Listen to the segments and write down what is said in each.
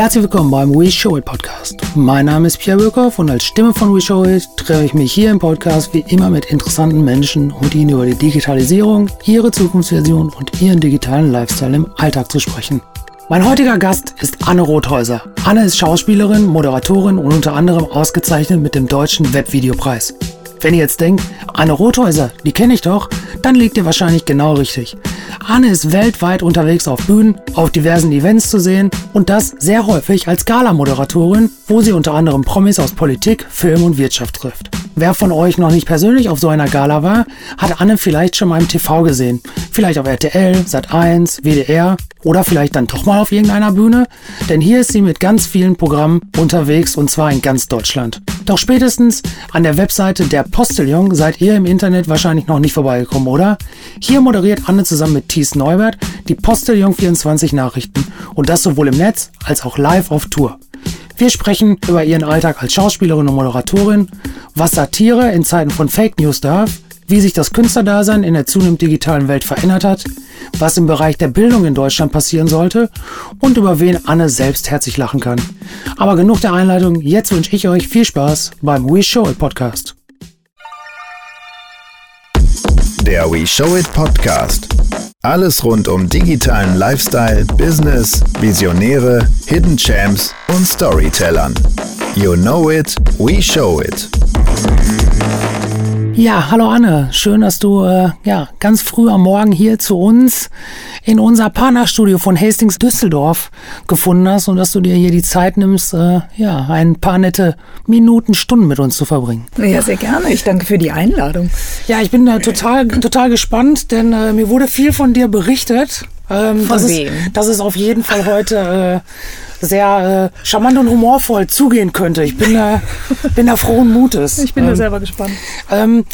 Herzlich willkommen beim We Show It Podcast. Mein Name ist Pierre Böckhoff und als Stimme von We Show It treffe ich mich hier im Podcast wie immer mit interessanten Menschen, um ihnen über die Digitalisierung, ihre Zukunftsversion und ihren digitalen Lifestyle im Alltag zu sprechen. Mein heutiger Gast ist Anne Rothäuser. Anne ist Schauspielerin, Moderatorin und unter anderem ausgezeichnet mit dem Deutschen Webvideopreis. Wenn ihr jetzt denkt, Anne Rothäuser, die kenne ich doch, dann liegt ihr wahrscheinlich genau richtig. Anne ist weltweit unterwegs auf Bühnen, auf diversen Events zu sehen und das sehr häufig als Gala-Moderatorin, wo sie unter anderem Promis aus Politik, Film und Wirtschaft trifft. Wer von euch noch nicht persönlich auf so einer Gala war, hat Anne vielleicht schon mal im TV gesehen. Vielleicht auf RTL, Sat1, WDR oder vielleicht dann doch mal auf irgendeiner Bühne. Denn hier ist sie mit ganz vielen Programmen unterwegs und zwar in ganz Deutschland. Doch spätestens an der Webseite der Postillon seid ihr im Internet wahrscheinlich noch nicht vorbeigekommen, oder? Hier moderiert Anne zusammen mit Thies Neubert die Postillon 24 Nachrichten und das sowohl im Netz als auch live auf Tour. Wir sprechen über ihren Alltag als Schauspielerin und Moderatorin, was Satire in Zeiten von Fake News darf, wie sich das Künstlerdasein in der zunehmend digitalen Welt verändert hat, was im Bereich der Bildung in Deutschland passieren sollte und über wen Anne selbst herzlich lachen kann. Aber genug der Einleitung, jetzt wünsche ich euch viel Spaß beim We Show It Podcast. Der We Show It Podcast. Alles rund um digitalen Lifestyle, Business, Visionäre, Hidden Champs und Storytellern. You know it, we show it. Ja, hallo Anne, schön, dass du äh, ja ganz früh am Morgen hier zu uns in unser Partnerstudio von Hastings Düsseldorf gefunden hast und dass du dir hier die Zeit nimmst, äh, ja ein paar nette Minuten, Stunden mit uns zu verbringen. Ja, sehr gerne. Ich danke für die Einladung. Ja, ich bin da total total gespannt, denn äh, mir wurde viel von dir berichtet. Ähm, von dass wem? Es, dass es auf jeden Fall heute äh, sehr äh, charmant und humorvoll zugehen könnte. Ich bin da, bin da frohen Mutes. Ich bin ähm, da selber gespannt. Ähm,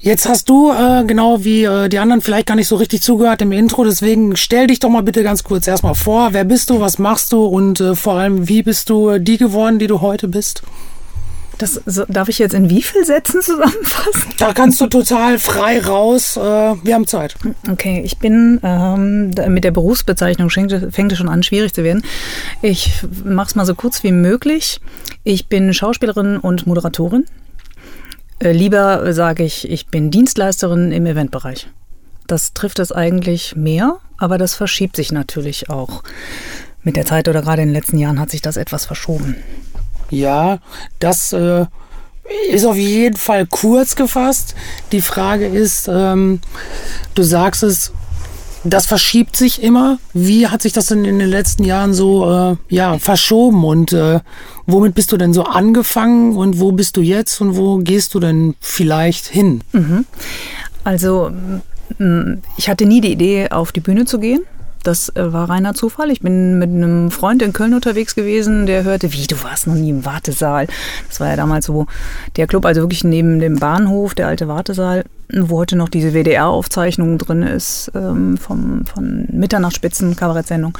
jetzt hast du, äh, genau wie äh, die anderen, vielleicht gar nicht so richtig zugehört im Intro. Deswegen stell dich doch mal bitte ganz kurz erstmal vor. Wer bist du, was machst du und äh, vor allem, wie bist du die geworden, die du heute bist? Das so, darf ich jetzt in wie viel Sätzen zusammenfassen? Da kannst du total frei raus. Äh, wir haben Zeit. Okay, ich bin ähm, mit der Berufsbezeichnung fängt, es schon an, schwierig zu werden. Ich mache es mal so kurz wie möglich. Ich bin Schauspielerin und Moderatorin. Äh, lieber sage ich, ich bin Dienstleisterin im Eventbereich. Das trifft es eigentlich mehr, aber das verschiebt sich natürlich auch. Mit der Zeit oder gerade in den letzten Jahren hat sich das etwas verschoben. Ja, das äh, ist auf jeden Fall kurz gefasst. Die Frage ist, ähm, du sagst es, das verschiebt sich immer. Wie hat sich das denn in den letzten Jahren so äh, ja, verschoben und äh, womit bist du denn so angefangen und wo bist du jetzt und wo gehst du denn vielleicht hin? Mhm. Also ich hatte nie die Idee, auf die Bühne zu gehen. Das äh, war reiner Zufall. Ich bin mit einem Freund in Köln unterwegs gewesen, der hörte, wie, du warst noch nie im Wartesaal. Das war ja damals so der Club, also wirklich neben dem Bahnhof, der alte Wartesaal, wo heute noch diese WDR-Aufzeichnung drin ist ähm, vom, von Mitternachtsspitzen, Kabarettsendung.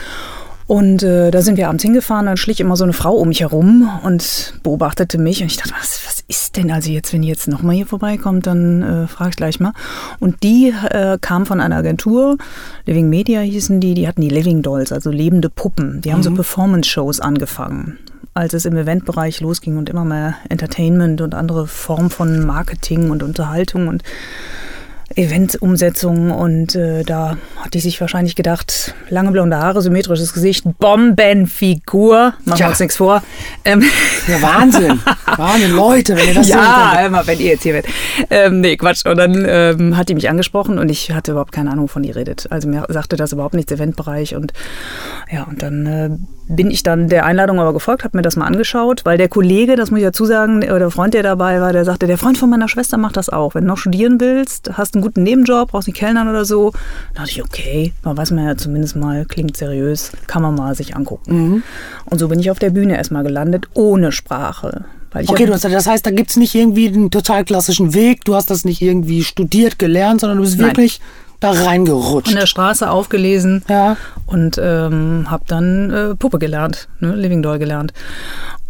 Und äh, da sind wir abends hingefahren, dann schlich immer so eine Frau um mich herum und beobachtete mich. Und ich dachte, was, was ist denn also jetzt, wenn die jetzt nochmal hier vorbeikommt, dann äh, frage ich gleich mal. Und die äh, kam von einer Agentur, Living Media hießen die, die hatten die Living Dolls, also lebende Puppen. Die haben mhm. so Performance-Shows angefangen als es im Eventbereich losging und immer mehr Entertainment und andere Formen von Marketing und Unterhaltung und Eventumsetzung und äh, da hat die sich wahrscheinlich gedacht, lange blonde Haare, symmetrisches Gesicht, Bombenfigur, machen wir uns nichts vor. Ähm, ja, Wahnsinn, Wahnsinn, Leute, wenn ihr das Ja, immer, wenn ihr jetzt hier werdet. Ähm, nee, Quatsch. Und dann ähm, hat die mich angesprochen und ich hatte überhaupt keine Ahnung, wovon die redet. Also mir sagte das überhaupt nichts, Eventbereich und ja, und dann äh, bin ich dann der Einladung aber gefolgt, habe mir das mal angeschaut, weil der Kollege, das muss ich dazu sagen, oder der Freund, der dabei war, der sagte, der Freund von meiner Schwester macht das auch. Wenn du noch studieren willst, hast einen guten Nebenjob, brauchst nicht Kellnern oder so, dann dachte ich, okay, man weiß man ja zumindest mal, klingt seriös, kann man mal sich angucken. Mhm. Und so bin ich auf der Bühne erstmal gelandet, ohne Sprache. okay, du hast, das heißt, da gibt es nicht irgendwie einen total klassischen Weg, du hast das nicht irgendwie studiert, gelernt, sondern du bist Nein. wirklich da reingerutscht. An der Straße aufgelesen ja. und ähm, habe dann äh, Puppe gelernt, ne? Living Doll gelernt.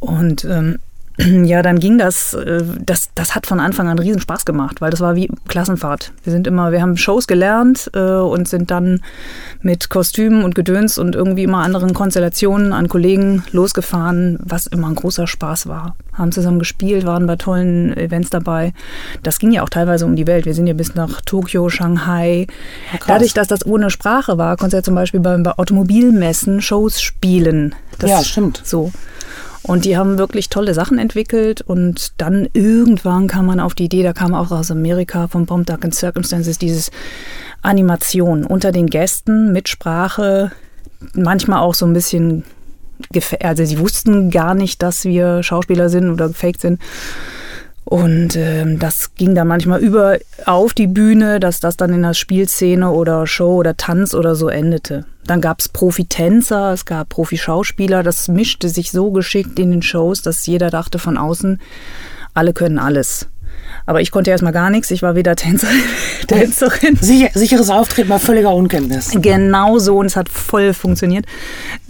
Und ähm, ja, dann ging das, äh, das, das hat von Anfang an riesen Spaß gemacht, weil das war wie Klassenfahrt. Wir sind immer, wir haben Shows gelernt äh, und sind dann mit Kostümen und Gedöns und irgendwie immer anderen Konstellationen an Kollegen losgefahren, was immer ein großer Spaß war. Haben zusammen gespielt, waren bei tollen Events dabei. Das ging ja auch teilweise um die Welt. Wir sind ja bis nach Tokio, Shanghai. Ja, Dadurch, dass das ohne Sprache war, konnte ja zum Beispiel bei, bei Automobilmessen Shows spielen. Das ja, stimmt. So. Und die haben wirklich tolle Sachen entwickelt und dann irgendwann kam man auf die Idee, da kam auch aus Amerika vom Bomb Duck and Circumstances dieses Animation unter den Gästen mit Sprache, manchmal auch so ein bisschen, also sie wussten gar nicht, dass wir Schauspieler sind oder gefaked sind. Und ähm, das ging dann manchmal über auf die Bühne, dass das dann in der Spielszene oder Show oder Tanz oder so endete. Dann gab es Profitänzer, es gab Profi-Schauspieler. Das mischte sich so geschickt in den Shows, dass jeder dachte von außen, alle können alles. Aber ich konnte erstmal gar nichts. Ich war weder Tänzerin. Tänzerin. Sicher, sicheres Auftreten bei völliger Unkenntnis. Genau so und es hat voll funktioniert.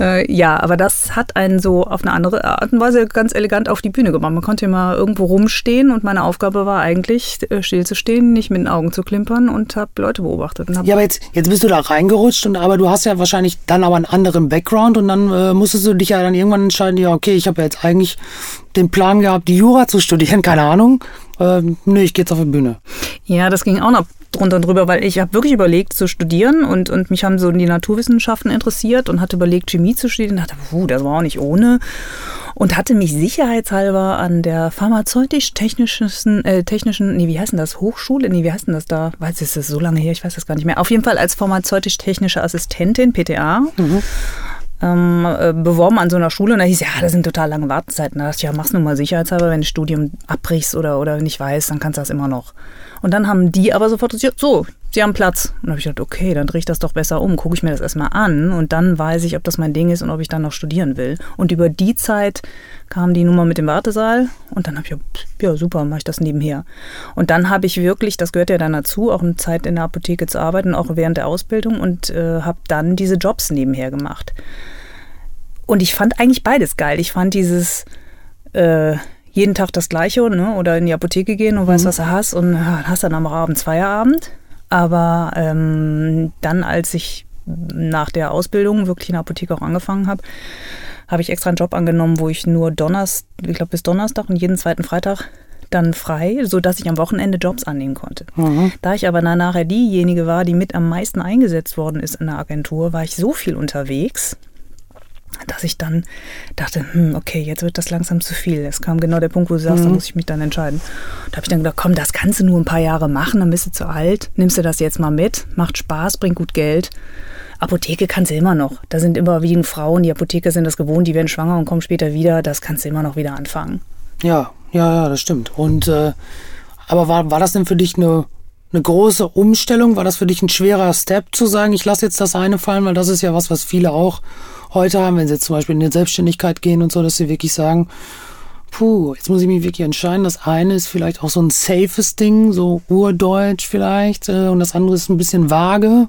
Äh, ja, aber das hat einen so auf eine andere Art und Weise ganz elegant auf die Bühne gemacht. Man konnte immer irgendwo rumstehen und meine Aufgabe war eigentlich äh, stillzustehen, nicht mit den Augen zu klimpern und habe Leute beobachtet. ja, aber jetzt, jetzt bist du da reingerutscht und aber du hast ja wahrscheinlich dann aber einen anderen Background und dann äh, musstest du dich ja dann irgendwann entscheiden, ja okay, ich habe ja jetzt eigentlich den Plan gehabt, die Jura zu studieren, keine Ahnung. Ähm, nee, ich gehe jetzt auf die Bühne. Ja, das ging auch noch drunter und drüber, weil ich habe wirklich überlegt zu studieren und, und mich haben so die Naturwissenschaften interessiert und hatte überlegt, Chemie zu studieren. Und dachte, puh, das war auch nicht ohne. Und hatte mich sicherheitshalber an der pharmazeutisch-technischen, äh, technischen, nee, wie heißt denn das? Hochschule? Nee, wie heißt denn das da? Weiß ich, ist das so lange her? Ich weiß das gar nicht mehr. Auf jeden Fall als pharmazeutisch-technische Assistentin, PTA. Mhm ähm, äh, beworben an so einer Schule und da hieß ja, das sind total lange Wartezeiten. Da dachte ich, ja, mach's nur mal sicherheitshalber, wenn du Studium abbrichst oder, oder nicht weißt, dann kannst du das immer noch. Und dann haben die aber sofort gesagt, so, sie haben Platz. Und dann habe ich gedacht, okay, dann drehe ich das doch besser um, gucke ich mir das erstmal an und dann weiß ich, ob das mein Ding ist und ob ich dann noch studieren will. Und über die Zeit kam die Nummer mit dem Wartesaal und dann habe ich, ja super, mache ich das nebenher. Und dann habe ich wirklich, das gehört ja dann dazu, auch eine Zeit in der Apotheke zu arbeiten, auch während der Ausbildung und äh, habe dann diese Jobs nebenher gemacht. Und ich fand eigentlich beides geil. Ich fand dieses äh, jeden Tag das Gleiche ne? oder in die Apotheke gehen und mhm. weißt, was du hast und hast dann am Abend Feierabend. Aber ähm, dann, als ich nach der Ausbildung wirklich in der Apotheke auch angefangen habe, habe ich extra einen Job angenommen, wo ich nur Donnerstag, ich glaube bis Donnerstag und jeden zweiten Freitag dann frei, sodass ich am Wochenende Jobs annehmen konnte. Mhm. Da ich aber nachher diejenige war, die mit am meisten eingesetzt worden ist in der Agentur, war ich so viel unterwegs, dass ich dann dachte, hm, okay, jetzt wird das langsam zu viel. Es kam genau der Punkt, wo du sagst, mhm. da muss ich mich dann entscheiden. Da habe ich dann gedacht, komm, das kannst du nur ein paar Jahre machen, dann bist du zu alt, nimmst du das jetzt mal mit, macht Spaß, bringt gut Geld. Apotheke kannst du immer noch. Da sind überwiegend Frauen, die Apotheker sind das gewohnt, die werden schwanger und kommen später wieder. Das kannst du immer noch wieder anfangen. Ja, ja, ja, das stimmt. Und äh, aber war, war das denn für dich eine, eine große Umstellung? War das für dich ein schwerer Step zu sagen, ich lasse jetzt das eine fallen, weil das ist ja was, was viele auch heute haben, wenn sie jetzt zum Beispiel in die Selbstständigkeit gehen und so, dass sie wirklich sagen, puh, jetzt muss ich mich wirklich entscheiden. Das eine ist vielleicht auch so ein safes Ding, so urdeutsch vielleicht, äh, und das andere ist ein bisschen vage,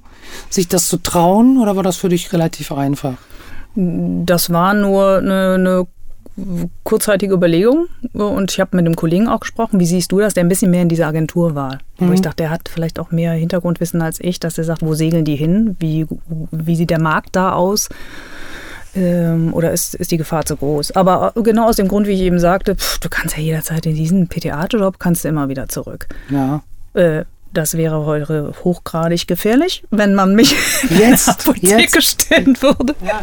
sich das zu trauen, oder war das für dich relativ einfach? Das war nur eine, eine kurzzeitige Überlegung und ich habe mit einem Kollegen auch gesprochen. Wie siehst du das, der ein bisschen mehr in dieser Agentur war? Mhm. Wo ich dachte, der hat vielleicht auch mehr Hintergrundwissen als ich, dass er sagt, wo segeln die hin? Wie, wie sieht der Markt da aus? Ähm, oder ist, ist die Gefahr zu groß? Aber genau aus dem Grund, wie ich eben sagte, pff, du kannst ja jederzeit in diesen PTA-Job, kannst du immer wieder zurück. Ja. Äh, das wäre heute hochgradig gefährlich, wenn man mich jetzt, in Apotheke jetzt. stellen würde. Ja.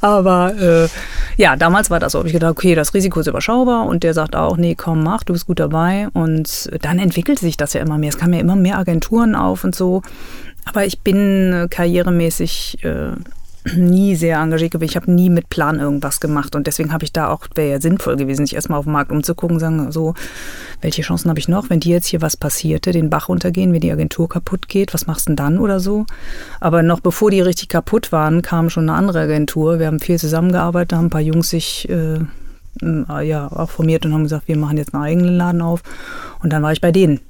Aber äh, ja, damals war das so. Habe ich gedacht, okay, das Risiko ist überschaubar und der sagt auch, nee, komm, mach, du bist gut dabei. Und dann entwickelt sich das ja immer mehr. Es kamen ja immer mehr Agenturen auf und so. Aber ich bin äh, karrieremäßig äh, nie sehr engagiert gewesen. Ich habe nie mit Plan irgendwas gemacht und deswegen habe ich da auch, wäre ja sinnvoll gewesen, sich erstmal auf den Markt umzugucken, sagen so, welche Chancen habe ich noch, wenn dir jetzt hier was passierte, den Bach untergehen, wenn die Agentur kaputt geht, was machst du denn dann oder so? Aber noch bevor die richtig kaputt waren, kam schon eine andere Agentur. Wir haben viel zusammengearbeitet, da haben ein paar Jungs sich äh, ja, auch formiert und haben gesagt, wir machen jetzt einen eigenen Laden auf und dann war ich bei denen.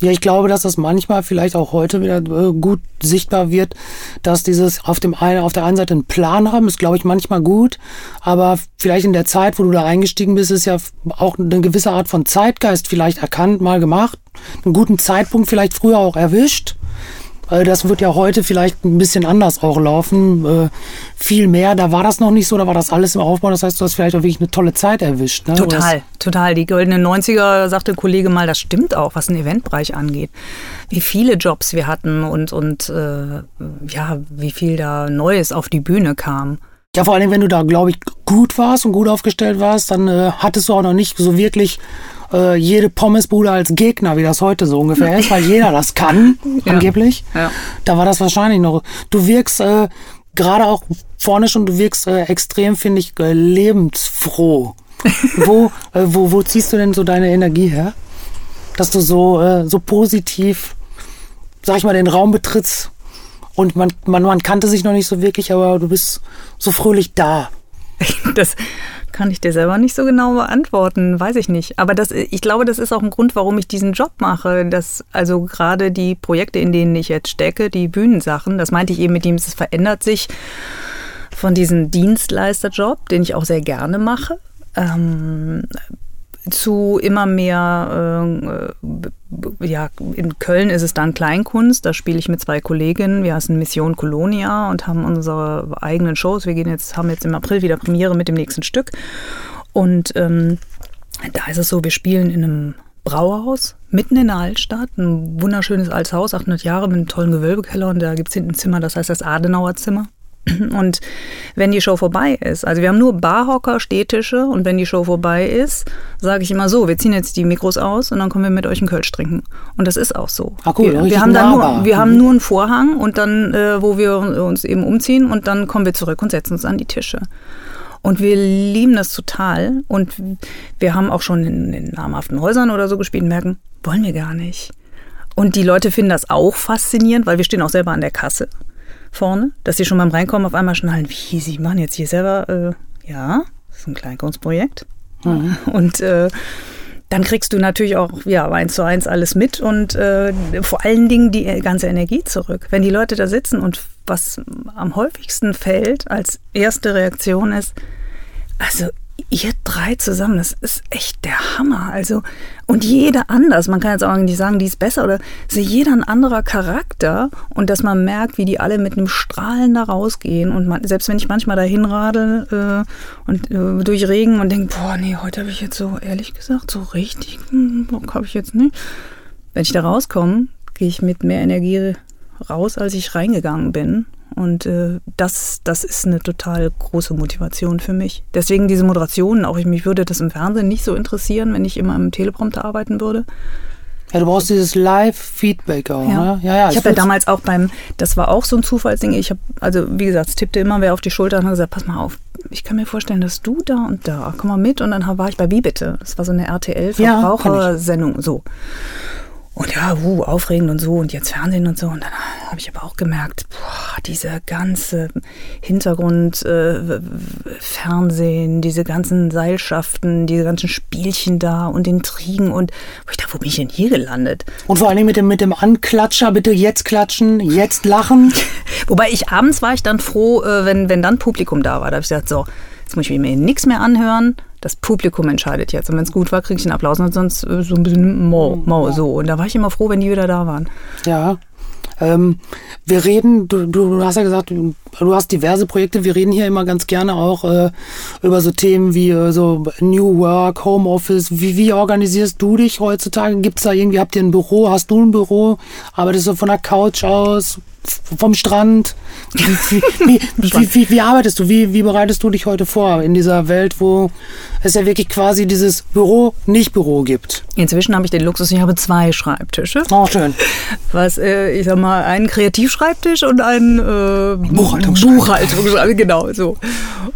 Ja, ich glaube, dass das manchmal vielleicht auch heute wieder äh, gut sichtbar wird, dass dieses auf dem einen, auf der einen Seite einen Plan haben, ist, glaube ich, manchmal gut, aber vielleicht in der Zeit, wo du da eingestiegen bist, ist ja auch eine gewisse Art von Zeitgeist vielleicht erkannt, mal gemacht, einen guten Zeitpunkt vielleicht früher auch erwischt das wird ja heute vielleicht ein bisschen anders auch laufen. Äh, viel mehr, da war das noch nicht so, da war das alles im Aufbau. Das heißt, du hast vielleicht auch wirklich eine tolle Zeit erwischt. Ne? Total, total. Die goldenen 90er, sagte Kollege mal, das stimmt auch, was den Eventbereich angeht. Wie viele Jobs wir hatten und, und äh, ja, wie viel da Neues auf die Bühne kam. Ja, vor allem, wenn du da, glaube ich, gut warst und gut aufgestellt warst, dann äh, hattest du auch noch nicht so wirklich äh, jede Pommesbude als Gegner, wie das heute so ungefähr ist, weil jeder das kann, ja. angeblich. Ja. Da war das wahrscheinlich noch. Du wirkst äh, gerade auch vorne schon, du wirkst äh, extrem, finde ich, äh, lebensfroh. wo, äh, wo, wo ziehst du denn so deine Energie her? Dass du so, äh, so positiv, sag ich mal, den Raum betrittst und man, man, man kannte sich noch nicht so wirklich, aber du bist so fröhlich da. Das, kann ich dir selber nicht so genau beantworten, weiß ich nicht. Aber das, ich glaube, das ist auch ein Grund, warum ich diesen Job mache. Dass also gerade die Projekte, in denen ich jetzt stecke, die Bühnensachen, das meinte ich eben mit ihm, es verändert sich von diesem Dienstleisterjob, den ich auch sehr gerne mache, ähm, zu immer mehr, äh, ja, in Köln ist es dann Kleinkunst, da spiele ich mit zwei Kolleginnen, wir heißen Mission Colonia und haben unsere eigenen Shows. Wir gehen jetzt, haben jetzt im April wieder Premiere mit dem nächsten Stück. Und ähm, da ist es so, wir spielen in einem Brauhaus mitten in der Altstadt, ein wunderschönes altes Haus, 800 Jahre mit einem tollen Gewölbekeller und da gibt es hinten ein Zimmer, das heißt das Adenauer Zimmer. Und wenn die Show vorbei ist, also wir haben nur Barhocker, Stehtische und wenn die Show vorbei ist, sage ich immer so, wir ziehen jetzt die Mikros aus und dann kommen wir mit euch einen Kölsch trinken. Und das ist auch so. Ach cool, wir, wir haben dann nur, wir haben nur einen Vorhang und dann, äh, wo wir uns eben umziehen und dann kommen wir zurück und setzen uns an die Tische. Und wir lieben das total. Und wir haben auch schon in, in namhaften Häusern oder so gespielt und merken, wollen wir gar nicht. Und die Leute finden das auch faszinierend, weil wir stehen auch selber an der Kasse vorne, dass sie schon beim Reinkommen auf einmal schnallen, wie, sie machen jetzt hier selber, äh, ja, das ist ein Kleinkunstprojekt. Mhm. Und äh, dann kriegst du natürlich auch ja, eins zu eins alles mit und äh, vor allen Dingen die ganze Energie zurück. Wenn die Leute da sitzen und was am häufigsten fällt als erste Reaktion ist, also ihr drei zusammen, das ist echt der Hammer. Also, und jeder anders. Man kann jetzt auch nicht sagen, die ist besser oder ist jeder ein anderer Charakter und dass man merkt, wie die alle mit einem Strahlen da rausgehen. Und man, selbst wenn ich manchmal dahin radel äh, und äh, durch Regen und denke, boah, nee, heute habe ich jetzt so, ehrlich gesagt, so richtig hm, Bock habe ich jetzt nicht. Wenn ich da rauskomme, gehe ich mit mehr Energie raus, als ich reingegangen bin. Und äh, das, das ist eine total große Motivation für mich. Deswegen diese Moderation, auch ich mich würde das im Fernsehen nicht so interessieren, wenn ich immer im Teleprompter arbeiten würde. Ja, du brauchst dieses Live-Feedback auch, ja. ne? Ja, ja. Ich habe ja damals auch beim, das war auch so ein Zufallsding. Ich habe, also wie gesagt, es tippte immer wer auf die Schulter und hat gesagt, pass mal auf, ich kann mir vorstellen, dass du da und da, komm mal mit. Und dann war ich bei Wie bitte? Das war so eine RTL-Verbrauchersendung, ja, so. Und ja, uh, aufregend und so und jetzt Fernsehen und so. Und dann habe ich aber auch gemerkt, boah, diese ganze Hintergrund äh, Fernsehen, diese ganzen Seilschaften, diese ganzen Spielchen da und Intrigen und wo ich dachte, wo bin ich denn hier gelandet? Und vor allem mit dem, mit dem Anklatscher, bitte jetzt klatschen, jetzt lachen. Wobei ich abends war ich dann froh, äh, wenn, wenn dann Publikum da war. Da habe ich gesagt, so, jetzt muss ich mir nichts mehr anhören das Publikum entscheidet jetzt. Und wenn es gut war, kriege ich einen Applaus und sonst äh, so ein bisschen mau, mau, so. Und da war ich immer froh, wenn die wieder da waren. Ja. Ähm, wir reden, du, du hast ja gesagt, du, du, hast diverse Projekte. Wir reden hier immer ganz gerne auch äh, über so Themen wie äh, so New Work, Homeoffice. Wie, wie organisierst du dich heutzutage? Gibt es da irgendwie, habt ihr ein Büro? Hast du ein Büro? Arbeitest du von der Couch aus? vom Strand? Wie, wie, wie, wie, arbeitest du? Wie, bereitest du dich heute vor in dieser Welt, wo es ja wirklich quasi dieses Büro, nicht Büro gibt? Inzwischen habe ich den Luxus, ich habe zwei Schreibtische. Oh, schön. Was, äh, ich sag mal, einen Kreativschreibtisch und einen äh, Buchhaltungsschreibtisch. Buchhaltungsschreibtisch, genau so.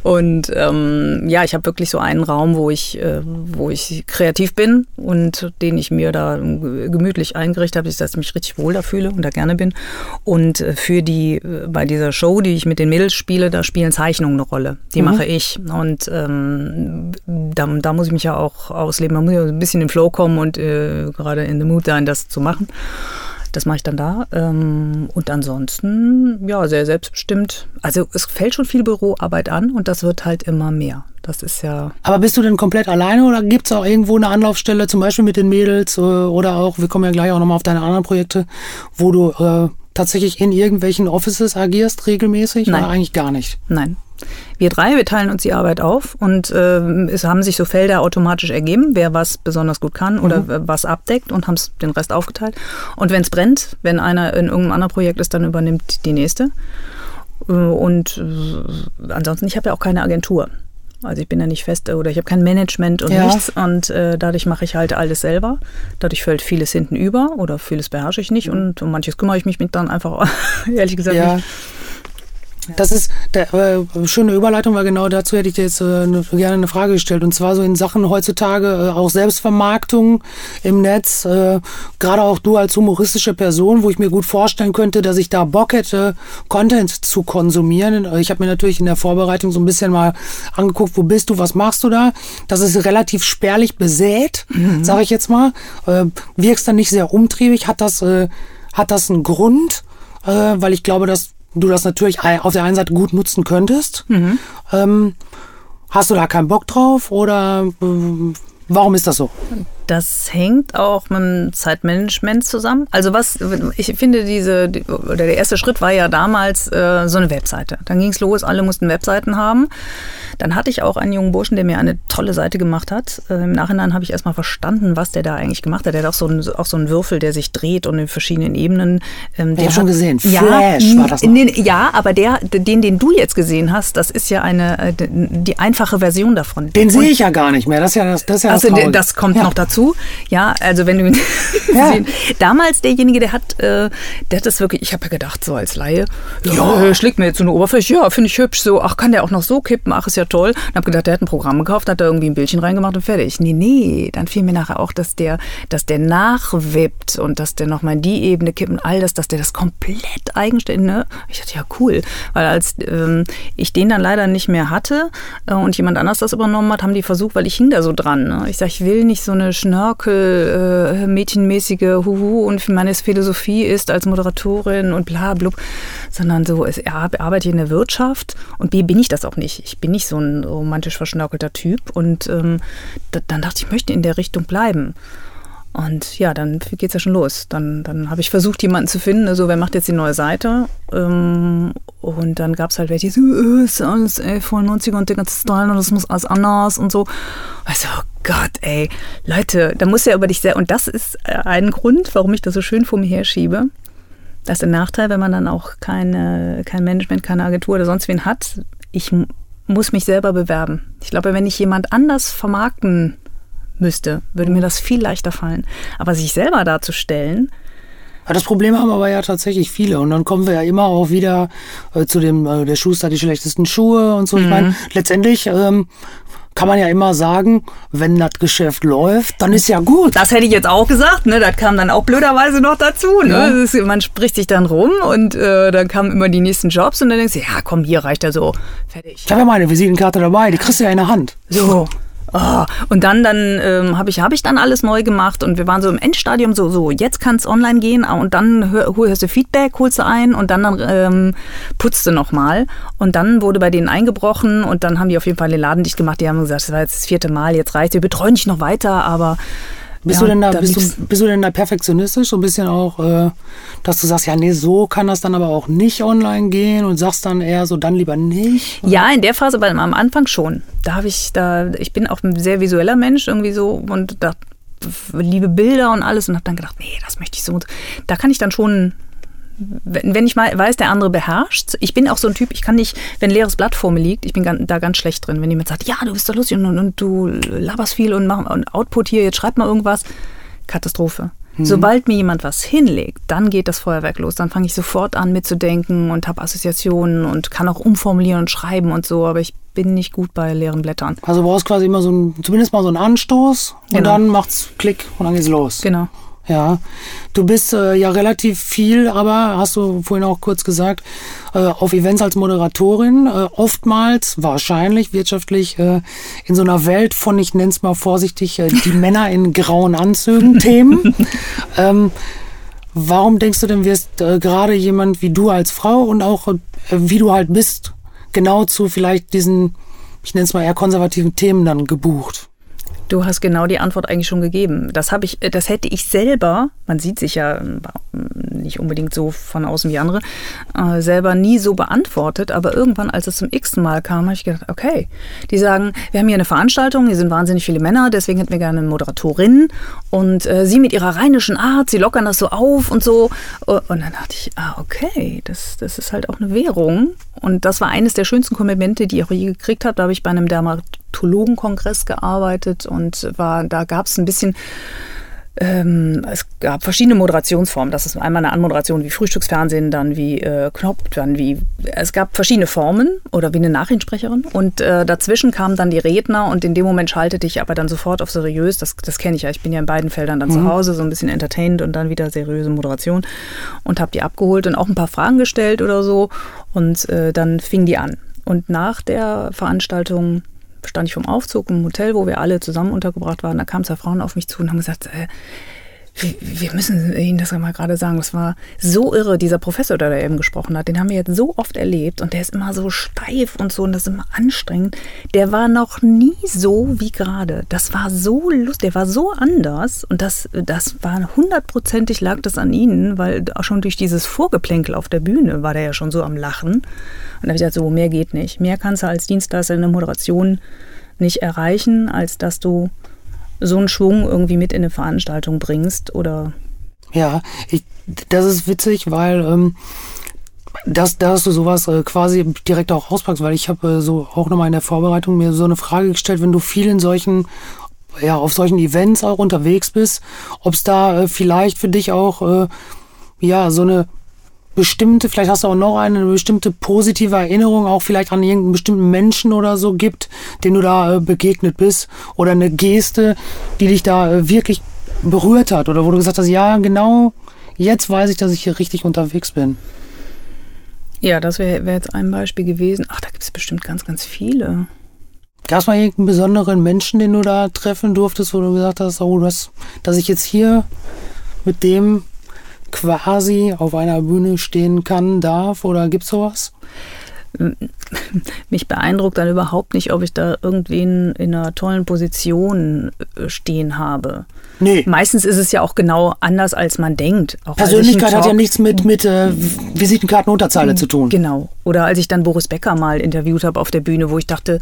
Und ähm, ja, ich habe wirklich so einen Raum, wo ich, äh, wo ich kreativ bin und den ich mir da gemütlich eingerichtet habe, dass ich mich richtig wohl da fühle und da gerne bin. Und äh, für die, äh, bei dieser Show, die ich mit den Mädels spiele, da spielen Zeichnungen eine Rolle. Die mhm. mache ich. Und ähm, da, da muss ich mich ja auch ausleben. Man muss ja ein bisschen im Flow kommen und äh, gerade in the mood sein, das zu machen. Das mache ich dann da. Ähm, und ansonsten, ja, sehr selbstbestimmt. Also es fällt schon viel Büroarbeit an und das wird halt immer mehr. Das ist ja. Aber bist du denn komplett alleine oder gibt es auch irgendwo eine Anlaufstelle, zum Beispiel mit den Mädels äh, oder auch, wir kommen ja gleich auch nochmal auf deine anderen Projekte, wo du äh, tatsächlich in irgendwelchen Offices agierst regelmäßig Nein. oder eigentlich gar nicht? Nein. Wir drei, wir teilen uns die Arbeit auf und äh, es haben sich so Felder automatisch ergeben, wer was besonders gut kann oder mhm. was abdeckt und haben den Rest aufgeteilt. Und wenn es brennt, wenn einer in irgendeinem anderen Projekt ist, dann übernimmt die nächste. Äh, und äh, ansonsten, ich habe ja auch keine Agentur. Also ich bin ja nicht fest oder ich habe kein Management und ja. nichts und äh, dadurch mache ich halt alles selber. Dadurch fällt vieles hinten über oder vieles beherrsche ich nicht mhm. und um manches kümmere ich mich dann einfach ehrlich gesagt ja. nicht. Das ist der, äh, schöne Überleitung, weil genau dazu hätte ich dir jetzt äh, ne, gerne eine Frage gestellt. Und zwar so in Sachen heutzutage äh, auch Selbstvermarktung im Netz. Äh, Gerade auch du als humoristische Person, wo ich mir gut vorstellen könnte, dass ich da Bock hätte, Content zu konsumieren. Ich habe mir natürlich in der Vorbereitung so ein bisschen mal angeguckt, wo bist du, was machst du da? Das ist relativ spärlich besät, mhm. sage ich jetzt mal. Äh, wirkst dann nicht sehr umtriebig. Hat das, äh, hat das einen Grund? Äh, weil ich glaube, dass du das natürlich auf der einen Seite gut nutzen könntest. Mhm. Ähm, hast du da keinen Bock drauf oder äh, warum ist das so? Das hängt auch mit dem Zeitmanagement zusammen. Also was, ich finde diese, oder der erste Schritt war ja damals äh, so eine Webseite. Dann ging es los, alle mussten Webseiten haben. Dann hatte ich auch einen jungen Burschen, der mir eine tolle Seite gemacht hat. Äh, Im Nachhinein habe ich erstmal verstanden, was der da eigentlich gemacht hat. Der hat auch so einen, auch so einen Würfel, der sich dreht und in verschiedenen Ebenen. Ähm, den schon gesehen. Flash ja, war das noch. Den, ja, aber der, den, den du jetzt gesehen hast, das ist ja eine, äh, die einfache Version davon. Den sehe ich ja gar nicht mehr. Das ist ja das, das, ist ja also das, das kommt ja. noch dazu dazu. Ja, also wenn du ja. Damals derjenige, der hat, äh, der hat das wirklich, ich habe ja gedacht, so als Laie, ja, ja. Äh, schlägt mir jetzt so eine Oberfläche, ja, finde ich hübsch, so, ach, kann der auch noch so kippen, ach, ist ja toll. Und habe gedacht, der hat ein Programm gekauft, hat da irgendwie ein Bildchen reingemacht und fertig. Nee, nee, dann fiel mir nachher auch, dass der, dass der nachwippt und dass der nochmal in die Ebene kippt und all das, dass der das komplett eigenständig, ne? Ich dachte, ja, cool. Weil als ähm, ich den dann leider nicht mehr hatte äh, und jemand anders das übernommen hat, haben die versucht, weil ich hing da so dran. Ne? Ich sage, ich will nicht so eine Schnörkel, äh, mädchenmäßige Huhu und meine Philosophie ist als Moderatorin und bla blub, sondern so, es, arbeite in der Wirtschaft und B, bin ich das auch nicht. Ich bin nicht so ein romantisch verschnörkelter Typ und ähm, da, dann dachte ich, ich möchte in der Richtung bleiben. Und ja, dann geht es ja schon los. Dann, dann habe ich versucht, jemanden zu finden, also wer macht jetzt die neue Seite? Ähm, und dann gab es halt welche, so, äh, ist alles ey, voll 90er und der ganze Style und das muss alles anders und so. Also, oh Gott, ey, Leute, da muss ja über dich sehr, und das ist äh, ein Grund, warum ich das so schön vor mir herschiebe. Das ist ein Nachteil, wenn man dann auch keine, kein Management, keine Agentur oder sonst wen hat. Ich muss mich selber bewerben. Ich glaube, wenn ich jemand anders vermarkten müsste, würde mir das viel leichter fallen. Aber sich selber darzustellen, das Problem haben aber ja tatsächlich viele. Und dann kommen wir ja immer auch wieder äh, zu dem, äh, der Schuster die schlechtesten Schuhe und so. Mhm. Ich meine, letztendlich ähm, kann man ja immer sagen, wenn das Geschäft läuft, dann ist ja gut. Das hätte ich jetzt auch gesagt, ne? Das kam dann auch blöderweise noch dazu. Ne? Ja. Ist, man spricht sich dann rum und äh, dann kamen immer die nächsten Jobs und dann denkst du, ja komm, hier reicht ja so. Fertig. Ich habe ja meine Visitenkarte dabei, die kriegst du ja in der Hand. So. Oh, und dann, dann ähm, habe ich, hab ich dann alles neu gemacht und wir waren so im Endstadium, so, so jetzt kann es online gehen und dann hör, hörst du Feedback, holst du ein und dann, dann ähm, putzt du nochmal. Und dann wurde bei denen eingebrochen und dann haben die auf jeden Fall den Laden dicht gemacht. Die haben gesagt, das war jetzt das vierte Mal, jetzt reicht Wir betreuen dich noch weiter, aber bist, ja, du denn da, bist, du, bist du denn da perfektionistisch? So ein bisschen auch, äh, dass du sagst, ja, nee, so kann das dann aber auch nicht online gehen und sagst dann eher so, dann lieber nicht? Oder? Ja, in der Phase, aber am Anfang schon. Da habe ich, da, ich bin auch ein sehr visueller Mensch irgendwie so und da liebe Bilder und alles und habe dann gedacht, nee, das möchte ich so. Da kann ich dann schon wenn ich mal weiß, der andere beherrscht, ich bin auch so ein Typ, ich kann nicht, wenn ein leeres Blatt vor mir liegt, ich bin da ganz schlecht drin. Wenn jemand sagt, ja, du bist da lustig und, und, du laberst viel und mach und Output hier, jetzt schreib mal irgendwas, Katastrophe. Mhm. Sobald mir jemand was hinlegt, dann geht das Feuerwerk los. Dann fange ich sofort an mitzudenken und habe Assoziationen und kann auch umformulieren und schreiben und so, aber ich bin nicht gut bei leeren Blättern. Also du brauchst quasi immer so ein, zumindest mal so einen Anstoß und genau. dann macht's Klick und dann geht's los. Genau. Ja, du bist äh, ja relativ viel, aber hast du vorhin auch kurz gesagt, äh, auf Events als Moderatorin, äh, oftmals wahrscheinlich wirtschaftlich äh, in so einer Welt von, ich nenne es mal vorsichtig, äh, die Männer in grauen Anzügen Themen. ähm, warum denkst du denn, wirst äh, gerade jemand wie du als Frau und auch wie du halt bist, genau zu vielleicht diesen, ich nenne es mal eher konservativen Themen dann gebucht? Du hast genau die Antwort eigentlich schon gegeben. Das habe ich, das hätte ich selber, man sieht sich ja äh, nicht unbedingt so von außen wie andere, äh, selber nie so beantwortet. Aber irgendwann, als es zum x Mal kam, habe ich gedacht, okay, die sagen, wir haben hier eine Veranstaltung, hier sind wahnsinnig viele Männer, deswegen hätten wir gerne eine Moderatorin. Und äh, sie mit ihrer rheinischen Art, sie lockern das so auf und so. Und dann dachte ich, ah, okay, das, das ist halt auch eine Währung. Und das war eines der schönsten Komplimente, die ich auch je gekriegt habe. Da habe ich bei einem Dermatologenkongress gearbeitet und war, da gab es ein bisschen ähm, es gab verschiedene Moderationsformen. Das ist einmal eine Anmoderation wie Frühstücksfernsehen, dann wie äh, Knopf, dann wie. Es gab verschiedene Formen oder wie eine Nachrichtensprecherin. Und äh, dazwischen kamen dann die Redner und in dem Moment schaltete ich aber dann sofort auf seriös. Das, das kenne ich ja. Ich bin ja in beiden Feldern dann mhm. zu Hause, so ein bisschen entertained und dann wieder seriöse Moderation und habe die abgeholt und auch ein paar Fragen gestellt oder so. Und äh, dann fing die an. Und nach der Veranstaltung stand ich vom Aufzug im Hotel, wo wir alle zusammen untergebracht waren. Da kamen zwei Frauen auf mich zu und haben gesagt, äh, wir, müssen Ihnen das mal gerade sagen. Das war so irre, dieser Professor, der da eben gesprochen hat. Den haben wir jetzt so oft erlebt und der ist immer so steif und so und das ist immer anstrengend. Der war noch nie so wie gerade. Das war so lustig, der war so anders und das, das war hundertprozentig lag das an Ihnen, weil auch schon durch dieses Vorgeplänkel auf der Bühne war der ja schon so am Lachen. Und da habe ich gesagt, so, mehr geht nicht. Mehr kannst du als Dienstleister in der Moderation nicht erreichen, als dass du so einen Schwung irgendwie mit in eine Veranstaltung bringst oder. Ja, ich, das ist witzig, weil ähm, dass, dass du sowas äh, quasi direkt auch auspackst, weil ich habe äh, so auch nochmal in der Vorbereitung mir so eine Frage gestellt, wenn du viel in solchen ja, auf solchen Events auch unterwegs bist, ob es da äh, vielleicht für dich auch äh, ja so eine bestimmte, vielleicht hast du auch noch eine, eine bestimmte positive Erinnerung, auch vielleicht an irgendeinen bestimmten Menschen oder so gibt, den du da äh, begegnet bist oder eine Geste, die dich da äh, wirklich berührt hat oder wo du gesagt hast, ja, genau, jetzt weiß ich, dass ich hier richtig unterwegs bin. Ja, das wäre wär jetzt ein Beispiel gewesen. Ach, da gibt es bestimmt ganz, ganz viele. Gab es mal irgendeinen besonderen Menschen, den du da treffen durftest, wo du gesagt hast, oh, das, dass ich jetzt hier mit dem quasi auf einer Bühne stehen kann, darf oder gibt es sowas? Mich beeindruckt dann überhaupt nicht, ob ich da irgendwen in einer tollen Position äh, stehen habe. Nee. Meistens ist es ja auch genau anders, als man denkt. Auch Persönlichkeit hat ja nichts mit, mit äh, Visitenkartenunterzeile zu tun. Genau. Oder als ich dann Boris Becker mal interviewt habe auf der Bühne, wo ich dachte,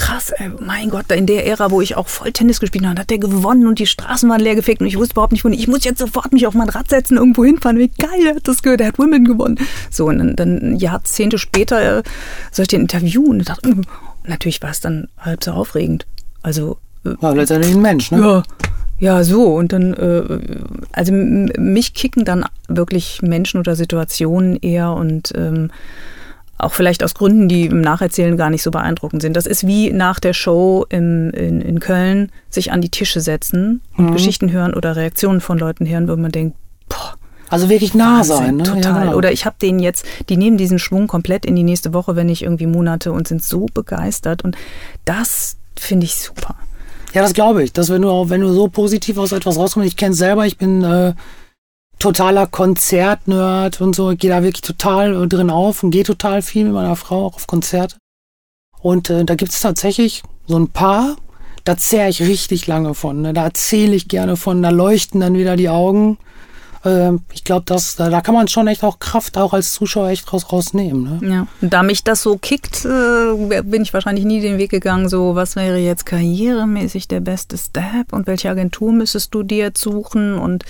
krass, ey, mein Gott, in der Ära, wo ich auch voll Tennis gespielt habe, hat der gewonnen und die Straßen waren leer gefegt und ich wusste überhaupt nicht, wo ich muss jetzt sofort mich auf mein Rad setzen, irgendwo hinfahren, wie geil, er hat das gehört, er hat Women gewonnen. So, und dann, dann Jahrzehnte später äh, soll ich den interviewen und dachte, äh, natürlich war es dann halb so aufregend. Also. Äh, war letztendlich ein Mensch, ne? Ja. Ja, so. Und dann, äh, also mich kicken dann wirklich Menschen oder Situationen eher und ähm, auch vielleicht aus Gründen, die im Nacherzählen gar nicht so beeindruckend sind. Das ist wie nach der Show im, in, in Köln sich an die Tische setzen und mhm. Geschichten hören oder Reaktionen von Leuten hören, wo man denkt, boah. Also wirklich nah sein, ne? Total. Ja, genau. Oder ich habe den jetzt, die nehmen diesen Schwung komplett in die nächste Woche, wenn nicht irgendwie Monate und sind so begeistert. Und das finde ich super. Ja, das glaube ich. Dass wenn du, wenn du so positiv aus etwas rauskommst, ich kenne es selber, ich bin äh, totaler Konzertnerd und so. Ich gehe da wirklich total drin auf und gehe total viel mit meiner Frau auch auf Konzerte. Und äh, da gibt es tatsächlich so ein paar, da zehre ich richtig lange von. Ne? Da erzähle ich gerne von, da leuchten dann wieder die Augen. Äh, ich glaube, da, da kann man schon echt auch Kraft auch als Zuschauer echt raus, rausnehmen. Ne? Ja, und da mich das so kickt, äh, bin ich wahrscheinlich nie den Weg gegangen, so was wäre jetzt karrieremäßig der beste Step und welche Agentur müsstest du dir jetzt suchen und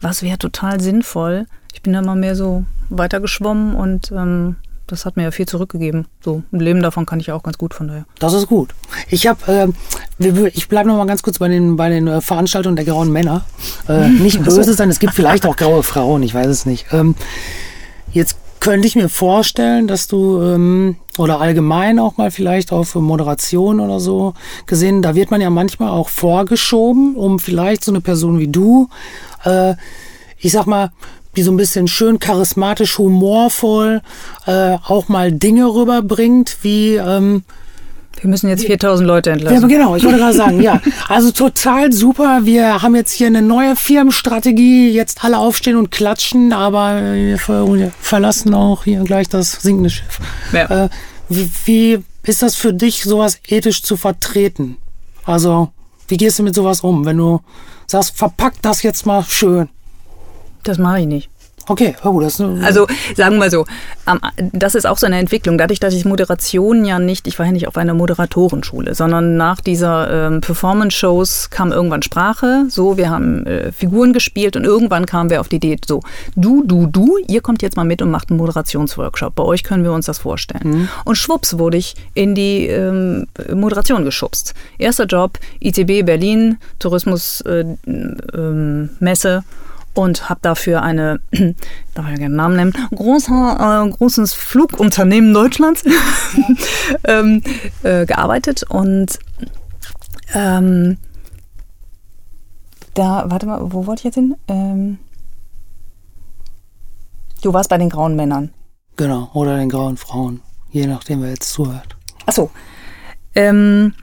was wäre total sinnvoll. Ich bin da mal mehr so weitergeschwommen und ähm, das hat mir ja viel zurückgegeben. So ein Leben davon kann ich ja auch ganz gut von daher. Das ist gut. Ich habe, äh, ich bleibe noch mal ganz kurz bei den bei den äh, Veranstaltungen der grauen Männer. Äh, nicht böse sein, es gibt vielleicht auch graue Frauen, ich weiß es nicht. Ähm, jetzt könnte ich mir vorstellen, dass du ähm, oder allgemein auch mal vielleicht auf Moderation oder so gesehen, da wird man ja manchmal auch vorgeschoben, um vielleicht so eine Person wie du, äh, ich sag mal, die so ein bisschen schön charismatisch, humorvoll äh, auch mal Dinge rüberbringt, wie ähm, wir müssen jetzt 4000 Leute entlassen. Ja, genau, ich wollte gerade sagen, ja. Also total super. Wir haben jetzt hier eine neue Firmenstrategie. Jetzt alle aufstehen und klatschen, aber wir verlassen auch hier gleich das sinkende Schiff. Ja. Äh, wie, wie ist das für dich, sowas ethisch zu vertreten? Also, wie gehst du mit sowas um, wenn du sagst, verpack das jetzt mal schön? Das mache ich nicht. Okay, oh, das ist Also sagen wir so, das ist auch so eine Entwicklung. Dadurch, dass ich Moderation ja nicht, ich war ja nicht auf einer Moderatorenschule, sondern nach dieser ähm, Performance-Shows kam irgendwann Sprache. So, wir haben äh, Figuren gespielt und irgendwann kamen wir auf die Idee, so, du, du, du, ihr kommt jetzt mal mit und macht einen Moderationsworkshop. Bei euch können wir uns das vorstellen. Mhm. Und schwupps wurde ich in die ähm, Moderation geschubst. Erster Job, ITB Berlin, Tourismusmesse. Äh, äh, und habe dafür eine, darf ich ja gerne Namen nennen, großer, äh, großes Flugunternehmen Deutschlands ähm, äh, gearbeitet und ähm, da, warte mal, wo wollte ich jetzt hin? Ähm, du warst bei den grauen Männern. Genau, oder den grauen Frauen, je nachdem, wer jetzt zuhört. Achso. Ähm,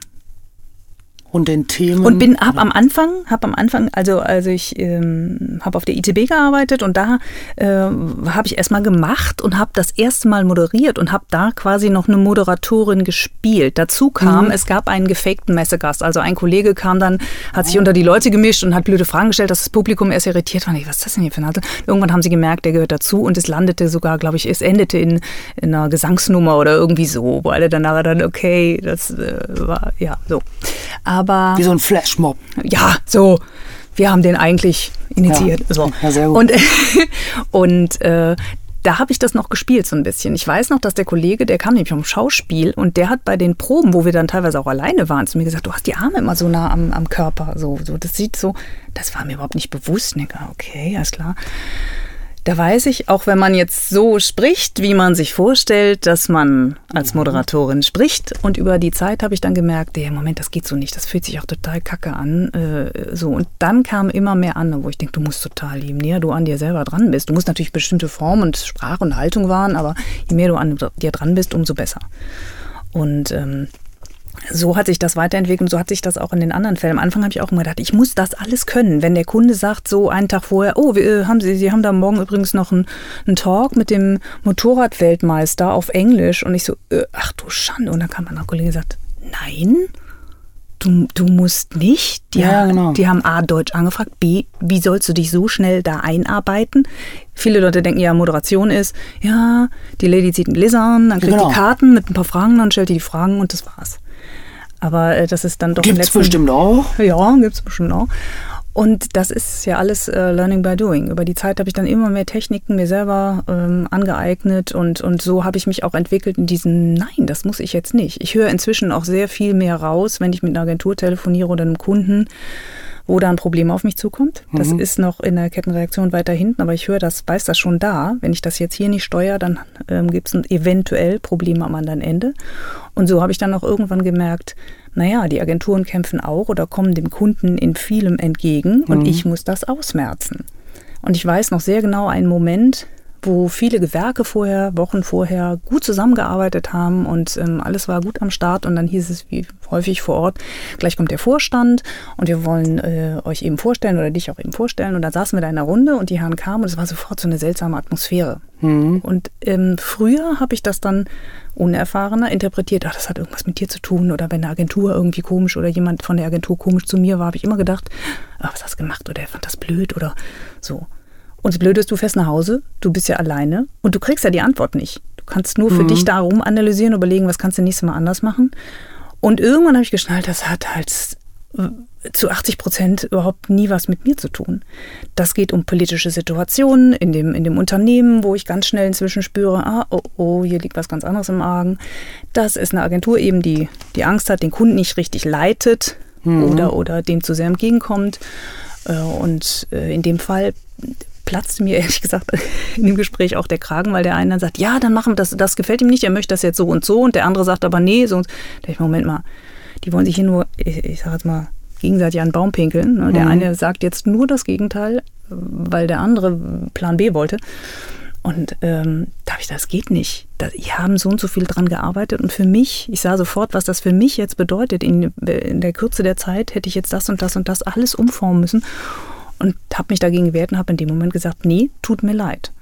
und den Themen. Und bin ab am Anfang, habe am Anfang, also also ich ähm, habe auf der ITB gearbeitet und da äh, habe ich erstmal gemacht und habe das erste Mal moderiert und habe da quasi noch eine Moderatorin gespielt. Dazu kam, mhm. es gab einen gefakten Messegast. Also ein Kollege kam dann, hat sich unter die Leute gemischt und hat blöde Fragen gestellt, dass das Publikum erst irritiert war. was ist das denn hier für ein Alter? Irgendwann haben sie gemerkt, der gehört dazu und es landete sogar, glaube ich, es endete in, in einer Gesangsnummer oder irgendwie so, wo alle dann nachher dann, okay, das äh, war, ja, so. Aber. Wie so ein Flashmob. Ja, so. Wir haben den eigentlich initiiert. Ja, so. ja sehr gut. Und, und äh, da habe ich das noch gespielt so ein bisschen. Ich weiß noch, dass der Kollege, der kam nämlich vom Schauspiel und der hat bei den Proben, wo wir dann teilweise auch alleine waren, zu mir gesagt, du hast die Arme immer so nah am, am Körper. So, so, das sieht so, das war mir überhaupt nicht bewusst. Denke, okay, alles klar da weiß ich, auch wenn man jetzt so spricht, wie man sich vorstellt, dass man als mhm. Moderatorin spricht. Und über die Zeit habe ich dann gemerkt, der Moment, das geht so nicht, das fühlt sich auch total kacke an. Äh, so. Und dann kam immer mehr an, wo ich denke, du musst total, je näher du an dir selber dran bist. Du musst natürlich bestimmte Form und Sprache und Haltung wahren, aber je mehr du an dir dran bist, umso besser. Und ähm, so hat sich das weiterentwickelt und so hat sich das auch in den anderen Fällen. Am Anfang habe ich auch immer gedacht, ich muss das alles können. Wenn der Kunde sagt, so einen Tag vorher, oh, wir, äh, haben Sie, Sie haben da morgen übrigens noch einen, einen Talk mit dem Motorradweltmeister auf Englisch und ich so, äh, ach du Schande. Und dann kam ein Kollege und gesagt, nein, du, du musst nicht. Die, ja, haben, genau. die haben A, Deutsch angefragt, B, wie sollst du dich so schnell da einarbeiten? Viele Leute denken ja, Moderation ist, ja, die Lady zieht einen Gläser an, dann kriegt genau. die Karten mit ein paar Fragen, dann stellt die die Fragen und das war's. Aber äh, das ist dann doch. Gibt es bestimmt auch? Ja, gibt es bestimmt auch. Und das ist ja alles äh, Learning by Doing. Über die Zeit habe ich dann immer mehr Techniken mir selber ähm, angeeignet und, und so habe ich mich auch entwickelt in diesen, nein, das muss ich jetzt nicht. Ich höre inzwischen auch sehr viel mehr raus, wenn ich mit einer Agentur telefoniere oder einem Kunden wo da ein Problem auf mich zukommt. Das mhm. ist noch in der Kettenreaktion weiter hinten, aber ich höre das, weiß das schon da. Wenn ich das jetzt hier nicht steuere, dann ähm, gibt es eventuell Probleme am anderen Ende. Und so habe ich dann auch irgendwann gemerkt, naja, die Agenturen kämpfen auch oder kommen dem Kunden in vielem entgegen und mhm. ich muss das ausmerzen. Und ich weiß noch sehr genau einen Moment, wo viele Gewerke vorher, Wochen vorher gut zusammengearbeitet haben und ähm, alles war gut am Start und dann hieß es wie häufig vor Ort, gleich kommt der Vorstand und wir wollen äh, euch eben vorstellen oder dich auch eben vorstellen und dann saßen wir da in einer Runde und die Herren kamen und es war sofort so eine seltsame Atmosphäre. Mhm. Und ähm, früher habe ich das dann unerfahrener interpretiert, ach, das hat irgendwas mit dir zu tun oder wenn eine Agentur irgendwie komisch oder jemand von der Agentur komisch zu mir war, habe ich immer gedacht, ach, was hast du gemacht oder er fand das blöd oder so. Und das Blöde ist, du fährst nach Hause, du bist ja alleine und du kriegst ja die Antwort nicht. Du kannst nur für mhm. dich darum analysieren, überlegen, was kannst du nächstes Mal anders machen. Und irgendwann habe ich geschnallt, das hat halt zu 80 Prozent überhaupt nie was mit mir zu tun. Das geht um politische Situationen in dem, in dem Unternehmen, wo ich ganz schnell inzwischen spüre, ah, oh, oh, hier liegt was ganz anderes im Argen. Das ist eine Agentur eben, die die Angst hat, den Kunden nicht richtig leitet mhm. oder, oder dem zu sehr entgegenkommt. Äh, und äh, in dem Fall platzte mir ehrlich gesagt in dem Gespräch auch der Kragen, weil der eine dann sagt, ja, dann machen wir das, das gefällt ihm nicht, er möchte das jetzt so und so und der andere sagt aber nee, so und so. Ich, Moment mal, die wollen sich hier nur, ich, ich sag jetzt mal, gegenseitig an den Baum pinkeln. Ne? Der mhm. eine sagt jetzt nur das Gegenteil, weil der andere Plan B wollte. Und ähm, da habe ich das geht nicht. Da, die haben so und so viel dran gearbeitet. Und für mich, ich sah sofort, was das für mich jetzt bedeutet. In, in der Kürze der Zeit hätte ich jetzt das und das und das alles umformen müssen. Und habe mich dagegen gewehrt und habe in dem Moment gesagt, nee, tut mir leid.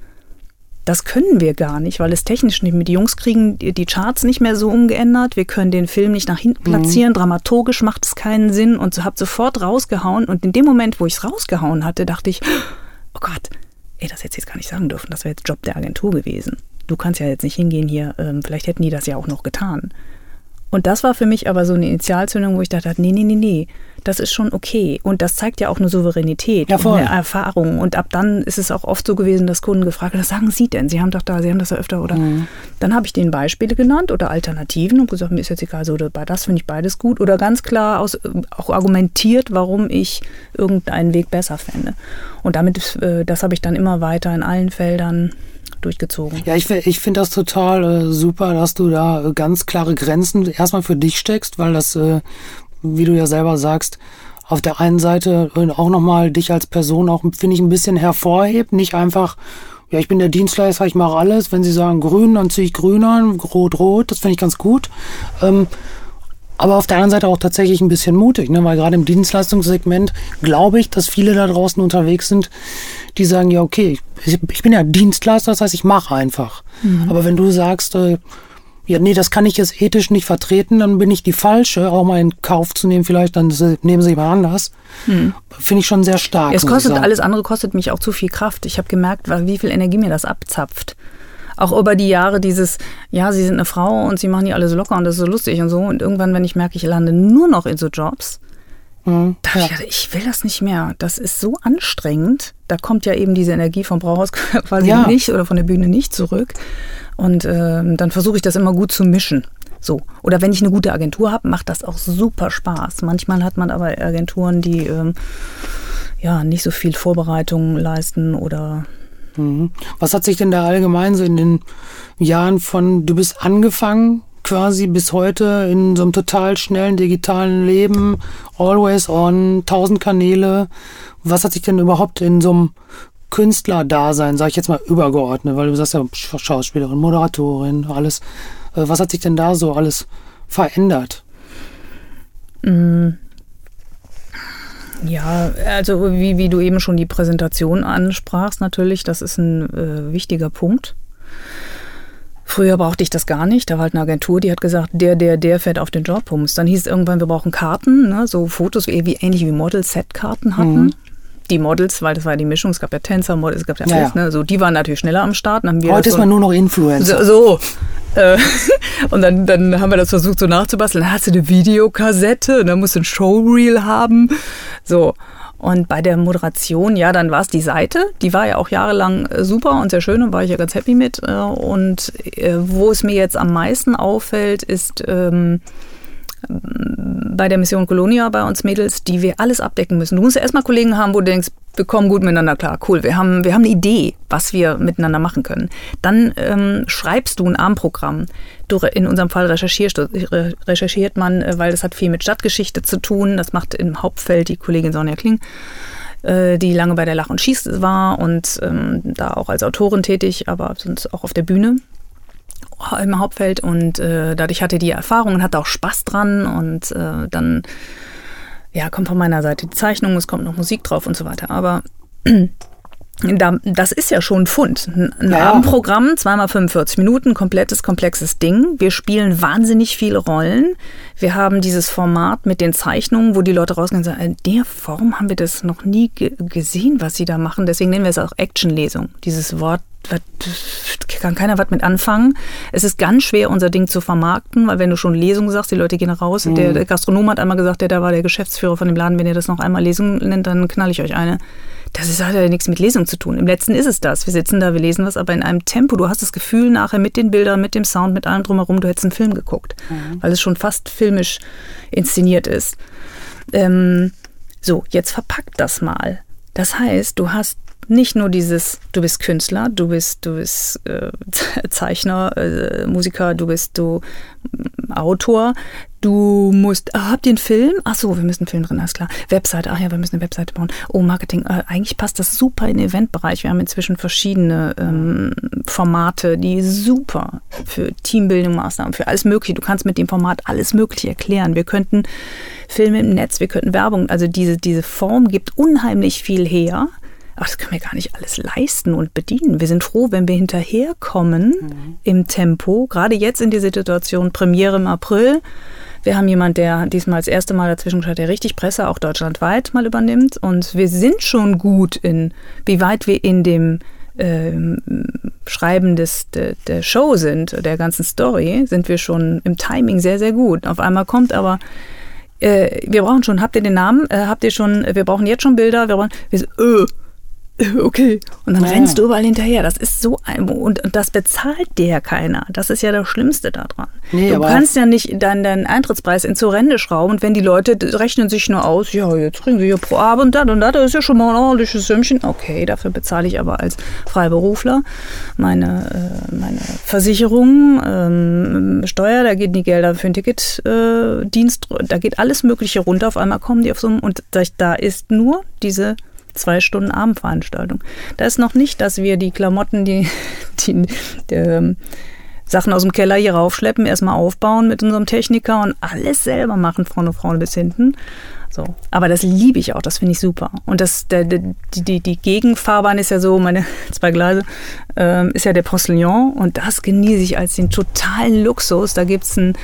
Das können wir gar nicht, weil es technisch nicht mit. Die Jungs kriegen die Charts nicht mehr so umgeändert. Wir können den Film nicht nach hinten mhm. platzieren. Mhm. Dramaturgisch macht es keinen Sinn. Und so habe sofort rausgehauen. Und in dem Moment, wo ich es rausgehauen hatte, dachte ich, oh Gott, ey, das hätte ich jetzt gar nicht sagen dürfen, das wäre jetzt Job der Agentur gewesen. Du kannst ja jetzt nicht hingehen hier, ähm, vielleicht hätten die das ja auch noch getan. Und das war für mich aber so eine Initialzündung, wo ich dachte, nee, nee, nee, nee, das ist schon okay. Und das zeigt ja auch eine Souveränität ja, und eine Erfahrung. Und ab dann ist es auch oft so gewesen, dass Kunden gefragt haben, was sagen Sie denn? Sie haben doch da, Sie haben das ja öfter, oder? Mhm. Dann habe ich denen Beispiele genannt oder Alternativen und gesagt, mir ist jetzt egal, so oder das finde ich beides gut. Oder ganz klar aus, auch argumentiert, warum ich irgendeinen Weg besser fände. Und damit, äh, das habe ich dann immer weiter in allen Feldern durchgezogen. Ja, ich, ich finde das total äh, super, dass du da äh, ganz klare Grenzen erstmal für dich steckst, weil das, äh, wie du ja selber sagst, auf der einen Seite auch nochmal dich als Person auch, finde ich, ein bisschen hervorhebt. Nicht einfach, ja, ich bin der Dienstleister, ich mache alles. Wenn sie sagen grün, dann ziehe ich grün an, rot, rot. Das finde ich ganz gut. Ähm, aber auf der anderen Seite auch tatsächlich ein bisschen mutig, ne? weil gerade im Dienstleistungssegment glaube ich, dass viele da draußen unterwegs sind, die sagen, ja, okay, ich, ich bin ja Dienstleister, das heißt, ich mache einfach. Mhm. Aber wenn du sagst, äh, ja, nee, das kann ich jetzt ethisch nicht vertreten, dann bin ich die Falsche, auch mal in Kauf zu nehmen, vielleicht, dann nehmen sie mal anders. Hm. Finde ich schon sehr stark. Es kostet, alles andere kostet mich auch zu viel Kraft. Ich habe gemerkt, wie viel Energie mir das abzapft auch über die Jahre dieses, ja, sie sind eine Frau und sie machen die alle so locker und das ist so lustig und so. Und irgendwann, wenn ich merke, ich lande nur noch in so Jobs, mhm. da habe ich gedacht, ich will das nicht mehr. Das ist so anstrengend. Da kommt ja eben diese Energie vom Brauhaus quasi ja. nicht oder von der Bühne nicht zurück. Und äh, dann versuche ich das immer gut zu mischen. So. Oder wenn ich eine gute Agentur habe, macht das auch super Spaß. Manchmal hat man aber Agenturen, die ähm, ja nicht so viel Vorbereitung leisten oder Mhm. Was hat sich denn da allgemein so in den Jahren von, du bist angefangen quasi bis heute in so einem total schnellen digitalen Leben, always on, tausend Kanäle. Was hat sich denn überhaupt in so einem Künstlerdasein, sage ich jetzt mal übergeordnet, weil du sagst ja Schauspielerin, Moderatorin, alles. Äh, was hat sich denn da so alles verändert? Mhm. Ja, also wie, wie du eben schon die Präsentation ansprachst, natürlich, das ist ein äh, wichtiger Punkt. Früher brauchte ich das gar nicht. Da war halt eine Agentur, die hat gesagt, der, der, der fährt auf den Job. Dann hieß es irgendwann, wir brauchen Karten, ne? so Fotos, wie, wie ähnlich wie Model-Set-Karten hatten. Mhm. Die Models, weil das war die Mischung, es gab ja Tänzer, Models, es gab ja, ja alles, ne? so, die waren natürlich schneller am Start. Heute so ist man nur noch Influencer. So, so. Äh, und dann, dann haben wir das versucht so nachzubasteln. Dann hast du eine Videokassette und dann musst du ein Showreel haben. So. Und bei der Moderation, ja, dann war es die Seite. Die war ja auch jahrelang äh, super und sehr schön und war ich ja ganz happy mit. Äh, und äh, wo es mir jetzt am meisten auffällt, ist ähm, bei der Mission Colonia bei uns Mädels, die wir alles abdecken müssen. Du musst ja erstmal Kollegen haben, wo du denkst, wir kommen gut miteinander klar, cool, wir haben, wir haben eine Idee, was wir miteinander machen können. Dann ähm, schreibst du ein Armprogramm. Du, in unserem Fall recherchierst, recherchiert man, äh, weil das hat viel mit Stadtgeschichte zu tun. Das macht im Hauptfeld die Kollegin Sonja Kling äh, die lange bei der Lach und Schieß war und ähm, da auch als Autorin tätig, aber sonst auch auf der Bühne im Hauptfeld und äh, dadurch hatte die Erfahrung und hatte auch Spaß dran und dann ja kommt von meiner Seite die Zeichnung, es kommt noch Musik drauf und so weiter. Aber das ist ja schon ein Fund. Ein ja. Abendprogramm, zweimal 45 Minuten, komplettes, komplexes Ding. Wir spielen wahnsinnig viele Rollen. Wir haben dieses Format mit den Zeichnungen, wo die Leute rausgehen und sagen, in der Form haben wir das noch nie gesehen, was sie da machen. Deswegen nennen wir es auch Actionlesung. Dieses Wort kann keiner was mit anfangen. Es ist ganz schwer, unser Ding zu vermarkten, weil wenn du schon Lesung sagst, die Leute gehen raus. Mhm. Der, der, Gastronom hat einmal gesagt, der da war der Geschäftsführer von dem Laden, wenn ihr das noch einmal Lesung nennt, dann knall ich euch eine. Das ist, hat ja nichts mit Lesung zu tun. Im letzten ist es das. Wir sitzen da, wir lesen was, aber in einem Tempo. Du hast das Gefühl nachher mit den Bildern, mit dem Sound, mit allem drumherum, du hättest einen Film geguckt, mhm. weil es schon fast filmisch inszeniert ist. Ähm, so, jetzt verpackt das mal. Das heißt, du hast nicht nur dieses, du bist Künstler, du bist, du bist äh, Zeichner, äh, Musiker, du bist du äh, Autor, du musst, ah, habt ihr einen Film? Ach so, wir müssen einen Film drin, alles klar. Webseite, ach ja, wir müssen eine Webseite bauen. Oh, Marketing, äh, eigentlich passt das super in den Eventbereich. Wir haben inzwischen verschiedene ähm, Formate, die super für Teambildung, Maßnahmen, für alles Mögliche. Du kannst mit dem Format alles Mögliche erklären. Wir könnten Filme im Netz, wir könnten Werbung, also diese, diese Form gibt unheimlich viel her. Ach, das können wir gar nicht alles leisten und bedienen. Wir sind froh, wenn wir hinterherkommen mhm. im Tempo. Gerade jetzt in der Situation, Premiere im April. Wir haben jemand, der diesmal das erste Mal dazwischen geschaut, der richtig Presse auch deutschlandweit mal übernimmt. Und wir sind schon gut in, wie weit wir in dem ähm, Schreiben des, de, der Show sind, der ganzen Story, sind wir schon im Timing sehr, sehr gut. Auf einmal kommt aber äh, wir brauchen schon, habt ihr den Namen? Äh, habt ihr schon, wir brauchen jetzt schon Bilder, wir brauchen, wir äh, okay. Und dann ja. rennst du überall hinterher. Das ist so ein, und, und das bezahlt dir ja keiner. Das ist ja das Schlimmste daran. Nee, du kannst ja nicht deinen, deinen Eintrittspreis ins Horrende schrauben und wenn die Leute rechnen sich nur aus, ja, jetzt kriegen sie hier pro Abend das und das, das ist ja schon mal ein ordentliches Sümmchen. Okay, dafür bezahle ich aber als Freiberufler meine, äh, meine Versicherung, ähm, Steuer, da gehen die Gelder für den Ticketdienst, äh, da geht alles Mögliche runter. Auf einmal kommen die auf so und da ist nur diese zwei Stunden Abendveranstaltung. Da ist noch nicht, dass wir die Klamotten, die, die, die ähm, Sachen aus dem Keller hier raufschleppen, erstmal aufbauen mit unserem Techniker und alles selber machen, vorne, vorne bis hinten. So. Aber das liebe ich auch, das finde ich super. Und das, der, der, die, die Gegenfahrbahn ist ja so, meine zwei Gleise, ähm, ist ja der Postillon und das genieße ich als den totalen Luxus. Da gibt es ein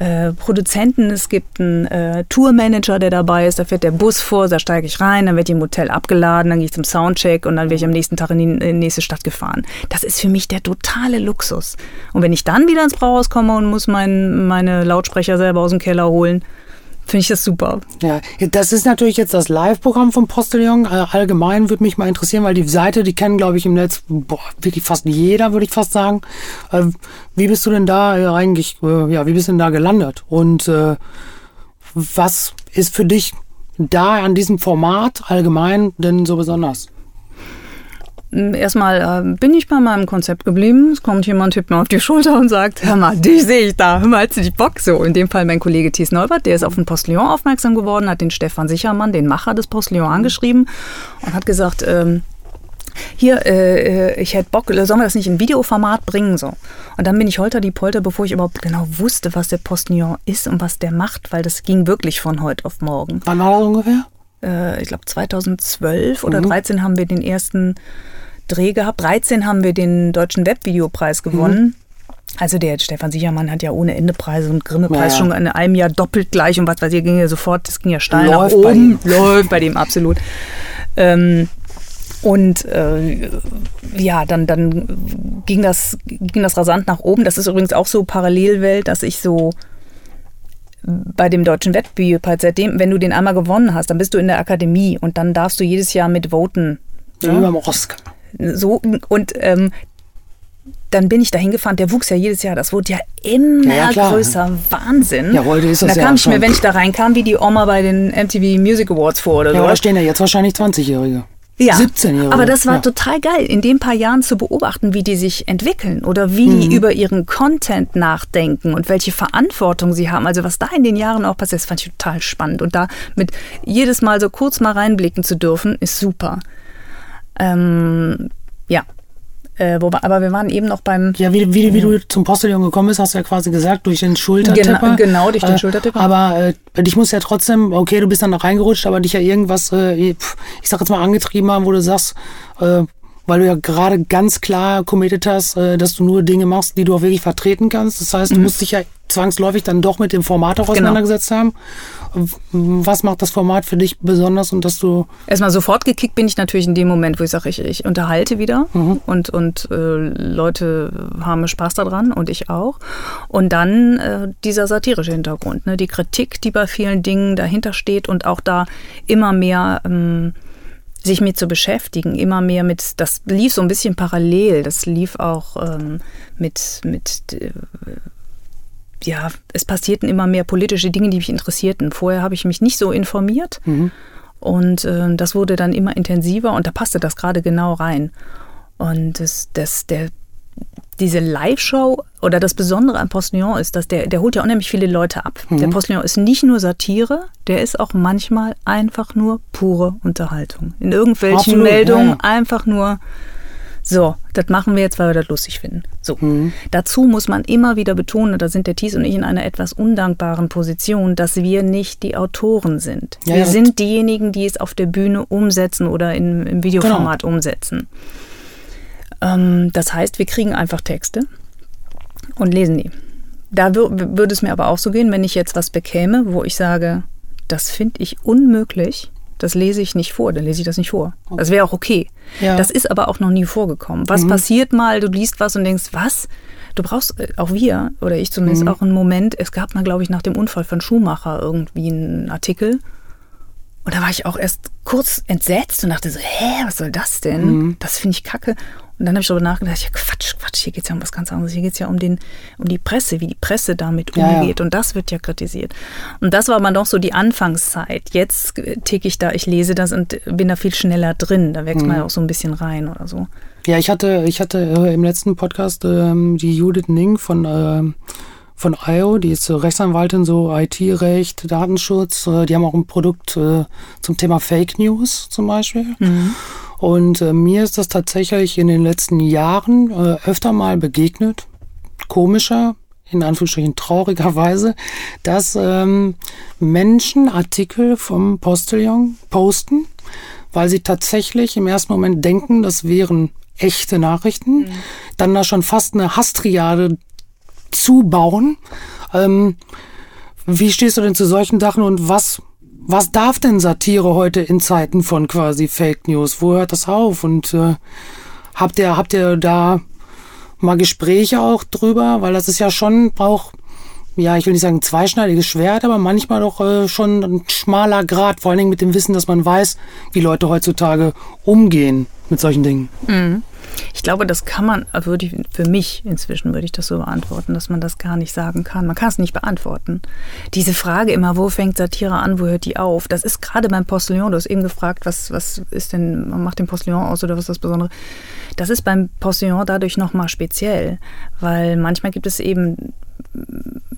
äh, Produzenten, es gibt einen äh, Tourmanager, der dabei ist, da fährt der Bus vor, da steige ich rein, dann wird die im Hotel abgeladen, dann gehe ich zum Soundcheck und dann werde ich am nächsten Tag in die, in die nächste Stadt gefahren. Das ist für mich der totale Luxus. Und wenn ich dann wieder ins Brauhaus komme und muss mein, meine Lautsprecher selber aus dem Keller holen, finde ich das super. Ja, das ist natürlich jetzt das Live-Programm vom Postillon. Äh, allgemein würde mich mal interessieren, weil die Seite, die kennen, glaube ich, im Netz boah, wirklich fast jeder, würde ich fast sagen. Äh, wie bist du denn da äh, eigentlich, ja, wie bist du denn da gelandet? Und was ist für dich da an diesem Format allgemein denn so besonders? Erstmal äh, bin ich bei meinem Konzept geblieben. Es kommt jemand, tippt mir auf die Schulter und sagt, hör mal, dich sehe ich da, hör mal, hast du die Bock? So, in dem Fall mein Kollege Thies Neubert, der ist auf den Postillon aufmerksam geworden, hat den Stefan Sichermann, den Macher des Postillon, angeschrieben und hat gesagt, ähm, hier, äh, äh ich hätte Bock, sollen wir das nicht in Videoformat bringen? So. Und dann bin ich holter die Polter, bevor ich überhaupt genau wusste, was der Postillon ist und was der macht, weil das ging wirklich von heute auf morgen. Wann war das ungefähr? Äh, ich glaube 2012 oder mhm. 13 haben wir den ersten Dreh gehabt. 13 haben wir den Deutschen Webvideopreis gewonnen. Mhm. Also der Stefan Sichermann hat ja ohne Ende Preise und Grimme-Preis ja. schon in einem Jahr doppelt gleich und was weiß ich, ging ja sofort, das ging ja steil läuft nach oben. Bei läuft bei dem absolut. Ähm, und äh, ja, dann, dann ging, das, ging das rasant nach oben. Das ist übrigens auch so Parallelwelt, dass ich so bei dem deutschen Wettbewerb, seitdem, wenn du den einmal gewonnen hast, dann bist du in der Akademie und dann darfst du jedes Jahr mit voten. Ja, beim Oscar. So, und ähm, dann bin ich da hingefahren. Der wuchs ja jedes Jahr. Das wurde ja immer ja, größer. Wahnsinn. Ja, heute ist das und da kam ich mir, wenn ich da reinkam, wie die Oma bei den MTV Music Awards vor oder ja, so. da stehen ja jetzt wahrscheinlich 20-Jährige. Ja, 17-Jährige. Aber das war ja. total geil, in den paar Jahren zu beobachten, wie die sich entwickeln oder wie mhm. die über ihren Content nachdenken und welche Verantwortung sie haben. Also was da in den Jahren auch passiert, das fand ich total spannend. Und da mit jedes Mal so kurz mal reinblicken zu dürfen, ist super. Ähm, ja. Äh, wo, aber wir waren eben noch beim. Ja, wie, wie, wie du zum Postillon gekommen bist, hast du ja quasi gesagt, durch den Schultertipper. Genau, genau durch den äh, Schultertipper. Aber äh, dich muss ja trotzdem, okay, du bist dann noch reingerutscht, aber dich ja irgendwas, äh, ich sag jetzt mal, angetrieben haben, wo du sagst, äh, weil du ja gerade ganz klar committed hast, äh, dass du nur Dinge machst, die du auch wirklich vertreten kannst. Das heißt, du mhm. musst dich ja zwangsläufig dann doch mit dem Format auch auseinandergesetzt genau. haben. Was macht das Format für dich besonders und dass du. Erstmal sofort gekickt bin ich natürlich in dem Moment, wo ich sage, ich, ich unterhalte wieder mhm. und, und äh, Leute haben Spaß daran und ich auch. Und dann äh, dieser satirische Hintergrund, ne? die Kritik, die bei vielen Dingen dahinter steht und auch da immer mehr. Ähm, sich mit zu beschäftigen, immer mehr mit, das lief so ein bisschen parallel, das lief auch ähm, mit, mit äh, ja, es passierten immer mehr politische Dinge, die mich interessierten. Vorher habe ich mich nicht so informiert. Mhm. Und äh, das wurde dann immer intensiver und da passte das gerade genau rein. Und das, das, der, diese Live-Show oder das Besondere an Postillon ist, dass der, der holt ja unheimlich viele Leute ab. Mhm. Der Postillon ist nicht nur Satire, der ist auch manchmal einfach nur pure Unterhaltung. In irgendwelchen Absolut, Meldungen ja, ja. einfach nur so, das machen wir jetzt, weil wir das lustig finden. So. Mhm. Dazu muss man immer wieder betonen, da sind der Thies und ich in einer etwas undankbaren Position, dass wir nicht die Autoren sind. Ja, wir sind diejenigen, die es auf der Bühne umsetzen oder in, im Videoformat genau. umsetzen. Ähm, das heißt, wir kriegen einfach Texte und lesen die. Da würde es mir aber auch so gehen, wenn ich jetzt was bekäme, wo ich sage, das finde ich unmöglich, das lese ich nicht vor, dann lese ich das nicht vor. Okay. Das wäre auch okay. Ja. Das ist aber auch noch nie vorgekommen. Was mhm. passiert mal, du liest was und denkst, was? Du brauchst, äh, auch wir, oder ich zumindest, mhm. auch einen Moment, es gab mal, glaube ich, nach dem Unfall von Schumacher irgendwie einen Artikel. Und da war ich auch erst kurz entsetzt und dachte so, hä, was soll das denn? Mhm. Das finde ich kacke. Und dann habe ich darüber nachgedacht, ja Quatsch, Quatsch, hier geht es ja um was ganz anderes. Hier geht es ja um, den, um die Presse, wie die Presse damit umgeht. Ja. Und das wird ja kritisiert. Und das war aber doch so die Anfangszeit. Jetzt ticke ich da, ich lese das und bin da viel schneller drin. Da wächst mhm. man ja auch so ein bisschen rein oder so. Ja, ich hatte, ich hatte äh, im letzten Podcast ähm, die Judith Ning von äh, von IO, die ist Rechtsanwaltin, so IT-Recht, Datenschutz. Äh, die haben auch ein Produkt äh, zum Thema Fake News zum Beispiel. Mhm. Und äh, mir ist das tatsächlich in den letzten Jahren äh, öfter mal begegnet, komischer, in Anführungsstrichen traurigerweise, dass ähm, Menschen Artikel vom Postillon posten, weil sie tatsächlich im ersten Moment denken, das wären echte Nachrichten, mhm. dann da schon fast eine Hastriade zubauen. Ähm, wie stehst du denn zu solchen Sachen und was was darf denn Satire heute in Zeiten von quasi Fake News? Wo hört das auf? Und äh, habt ihr habt ihr da mal Gespräche auch drüber? Weil das ist ja schon auch ja, ich will nicht sagen zweischneidiges Schwert, aber manchmal doch äh, schon ein schmaler Grad, vor allen Dingen mit dem Wissen, dass man weiß, wie Leute heutzutage umgehen mit solchen Dingen. Mhm. Ich glaube, das kann man, also würde ich, für mich inzwischen würde ich das so beantworten, dass man das gar nicht sagen kann. Man kann es nicht beantworten. Diese Frage immer, wo fängt Satire an, wo hört die auf? Das ist gerade beim Postillon, du hast eben gefragt, was, was ist denn, man macht den Postillon aus oder was ist das Besondere? Das ist beim Postillon dadurch nochmal speziell, weil manchmal gibt es eben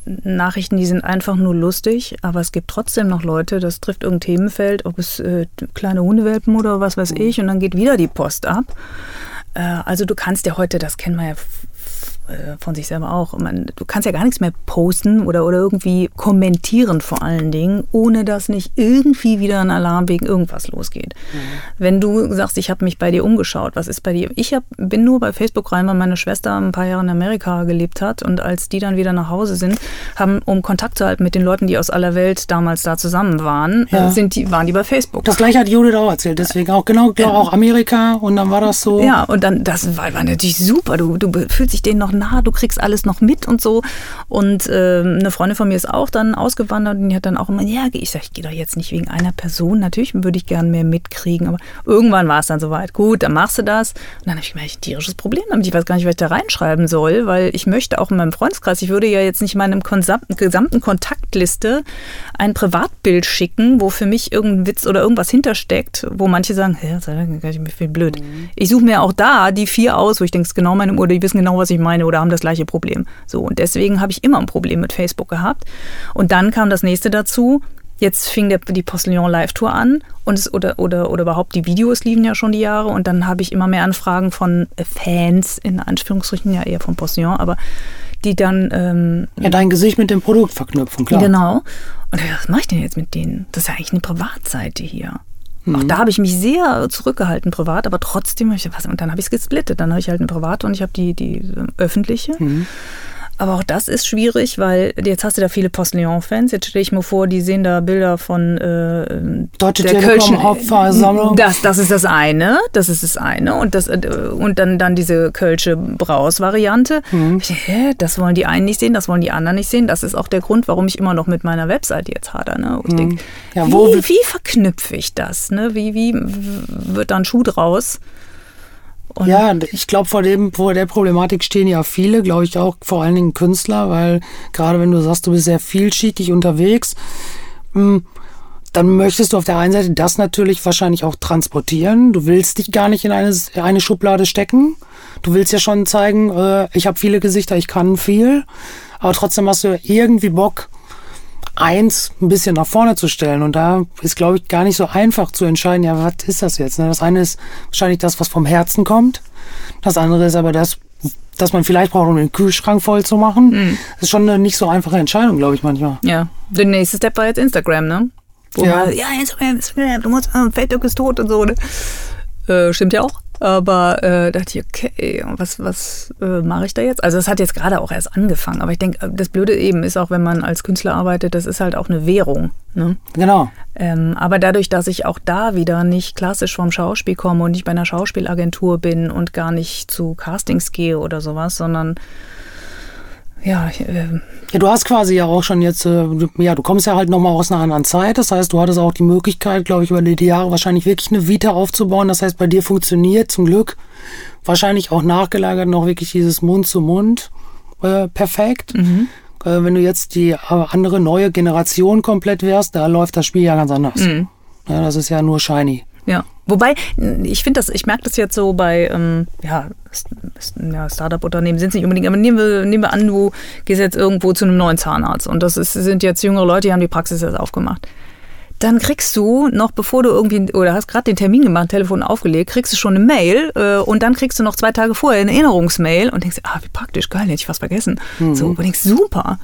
Nachrichten, die sind einfach nur lustig, aber es gibt trotzdem noch Leute, das trifft irgendein Themenfeld, ob es äh, kleine Hundewelpen oder was weiß ich, und dann geht wieder die Post ab. Äh, also du kannst ja heute, das kennen wir ja äh, von sich selber auch. Man, du kannst ja gar nichts mehr posten oder, oder irgendwie kommentieren vor allen Dingen, ohne dass nicht irgendwie wieder ein Alarm wegen irgendwas losgeht. Mhm. Wenn du sagst, ich habe mich bei dir umgeschaut, was ist bei dir? Ich hab, bin nur bei Facebook rein, weil meine Schwester ein paar Jahre in Amerika gelebt hat und als die dann wieder nach Hause sind, haben, um Kontakt zu halten mit den Leuten, die aus aller Welt damals da zusammen waren, ja. sind die, waren die bei Facebook. Das gleiche hat Judith auch erzählt, deswegen auch genau, ja. auch Amerika und dann war das so. Ja, und dann, das war, war natürlich super. Du, du fühlst dich denen noch nah, du kriegst alles noch mit und so. Und äh, eine Freundin von mir ist auch dann ausgewandert und die hat dann auch immer, ja, ich sage, ich gehe doch jetzt nicht wegen einer Person. Natürlich würde ich gern mehr mitkriegen, aber irgendwann war es dann soweit. Gut, dann machst du das. Und dann habe ich mir ein tierisches Problem damit. Ich weiß gar nicht, was ich da reinschreiben soll, weil ich möchte auch in meinem Freundeskreis, ich würde ja jetzt nicht meinem gesamten Kontaktliste ein Privatbild schicken, wo für mich irgendein Witz oder irgendwas hintersteckt, wo manche sagen, hä, das ist mir viel blöd. Mhm. Ich suche mir auch da die vier aus, wo ich denke, es ist genau meine Uhr, die wissen genau, was ich meine oder haben das gleiche Problem. So, und deswegen habe ich immer ein Problem mit Facebook gehabt. Und dann kam das nächste dazu. Jetzt fing der, die Postillon Live Tour an und es, oder, oder, oder überhaupt die Videos liefen ja schon die Jahre und dann habe ich immer mehr Anfragen von Fans, in Anführungsstrichen, ja eher von Postillon, aber die dann. Ähm, ja, dein Gesicht mit dem Produkt verknüpfen, klar. Genau. Und was mache ich denn jetzt mit denen? Das ist ja eigentlich eine Privatseite hier. Mhm. Auch da habe ich mich sehr zurückgehalten privat, aber trotzdem habe ich was und dann habe ich es gesplittet. Dann habe ich halt eine private und ich habe die, die öffentliche. Mhm. Aber auch das ist schwierig, weil jetzt hast du da viele Postillon-Fans. Jetzt stelle ich mir vor, die sehen da Bilder von äh, Deutsche der Telekom Hauptversammlung. Das, das ist das eine. Das ist das eine. Und, das, äh, und dann, dann diese Kölsche Braus-Variante. Mhm. Das wollen die einen nicht sehen, das wollen die anderen nicht sehen. Das ist auch der Grund, warum ich immer noch mit meiner Webseite jetzt hader. Ne? Ich mhm. denke, ja, wie, wie verknüpfe ich das? Ne? Wie, wie wird da ein Schuh draus? Und ja, ich glaube, vor dem, vor der Problematik stehen ja viele, glaube ich auch vor allen Dingen Künstler, weil gerade wenn du sagst, du bist sehr vielschichtig unterwegs, hm, dann möchtest du auf der einen Seite das natürlich wahrscheinlich auch transportieren. Du willst dich gar nicht in eine, eine Schublade stecken. Du willst ja schon zeigen, äh, ich habe viele Gesichter, ich kann viel. Aber trotzdem hast du irgendwie Bock, eins ein bisschen nach vorne zu stellen. Und da ist, glaube ich, gar nicht so einfach zu entscheiden, ja, was ist das jetzt? Ne? Das eine ist wahrscheinlich das, was vom Herzen kommt. Das andere ist aber das, dass man vielleicht braucht, um den Kühlschrank voll zu machen. Mhm. Das ist schon eine nicht so einfache Entscheidung, glaube ich, manchmal. Ja. Der nächste Step war jetzt Instagram, ne? Wo ja. Man, ja, Instagram, Instagram, du musst, Facebook ist tot und so. Ne? Äh, stimmt ja auch. Aber äh, dachte ich, okay, was, was äh, mache ich da jetzt? Also es hat jetzt gerade auch erst angefangen. Aber ich denke, das Blöde eben ist auch, wenn man als Künstler arbeitet, das ist halt auch eine Währung. Ne? Genau. Ähm, aber dadurch, dass ich auch da wieder nicht klassisch vom Schauspiel komme und nicht bei einer Schauspielagentur bin und gar nicht zu Castings gehe oder sowas, sondern ja, äh, ja, du hast quasi ja auch schon jetzt, äh, ja, du kommst ja halt nochmal aus einer anderen Zeit. Das heißt, du hattest auch die Möglichkeit, glaube ich, über die Jahre wahrscheinlich wirklich eine Vita aufzubauen. Das heißt, bei dir funktioniert zum Glück wahrscheinlich auch nachgelagert noch wirklich dieses Mund zu Mund äh, perfekt. Mhm. Äh, wenn du jetzt die äh, andere neue Generation komplett wärst, da läuft das Spiel ja ganz anders. Mhm. Ja, das ist ja nur shiny. Ja. Wobei, ich finde das, ich merke das jetzt so bei, ähm, ja, ja Startup-Unternehmen sind es nicht unbedingt, aber nehmen wir, nehmen wir an, du gehst jetzt irgendwo zu einem neuen Zahnarzt und das ist, sind jetzt jüngere Leute, die haben die Praxis jetzt aufgemacht. Dann kriegst du noch, bevor du irgendwie, oder hast gerade den Termin gemacht, Telefon aufgelegt, kriegst du schon eine Mail äh, und dann kriegst du noch zwei Tage vorher eine Erinnerungsmail und denkst, ah, wie praktisch, geil, hätte ich was vergessen. Mhm. So, und denkst, super.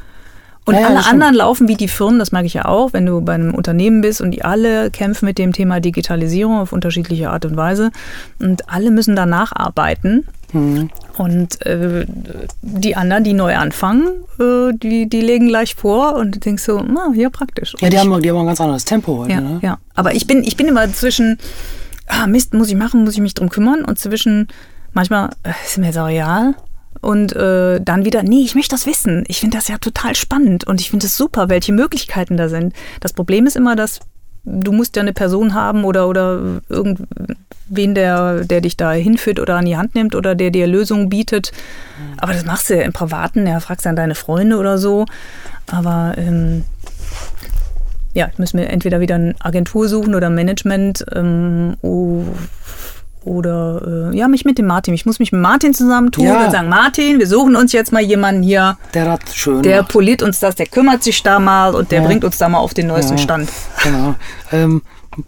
Und ja, alle anderen laufen wie die Firmen, das merke ich ja auch, wenn du bei einem Unternehmen bist und die alle kämpfen mit dem Thema Digitalisierung auf unterschiedliche Art und Weise und alle müssen danach arbeiten. Mhm. Und äh, die anderen, die neu anfangen, äh, die, die legen gleich vor und du denkst so, na, ja, praktisch. ja, die, haben, die haben ein ganz anderes Tempo heute. Ja, ne? ja. aber ich bin, ich bin immer zwischen, ah, Mist, muss ich machen, muss ich mich drum kümmern und zwischen, manchmal äh, ist mir jetzt auch real, und äh, dann wieder, nee, ich möchte das wissen. Ich finde das ja total spannend und ich finde es super, welche Möglichkeiten da sind. Das Problem ist immer, dass du musst ja eine Person haben oder, oder irgendwen, der, der dich da hinführt oder an die Hand nimmt oder der dir Lösungen bietet. Aber das machst du ja im Privaten, ja, fragst dann deine Freunde oder so. Aber ähm, ja, ich muss mir entweder wieder eine Agentur suchen oder Management. Ähm, oh, oder äh, ja, mich mit dem Martin. Ich muss mich mit Martin zusammentun ja. und sagen, Martin, wir suchen uns jetzt mal jemanden hier. Der hat schön. Der poliert uns das, der kümmert sich da mal und der ja. bringt uns da mal auf den neuesten ja. Stand. Genau. Ähm,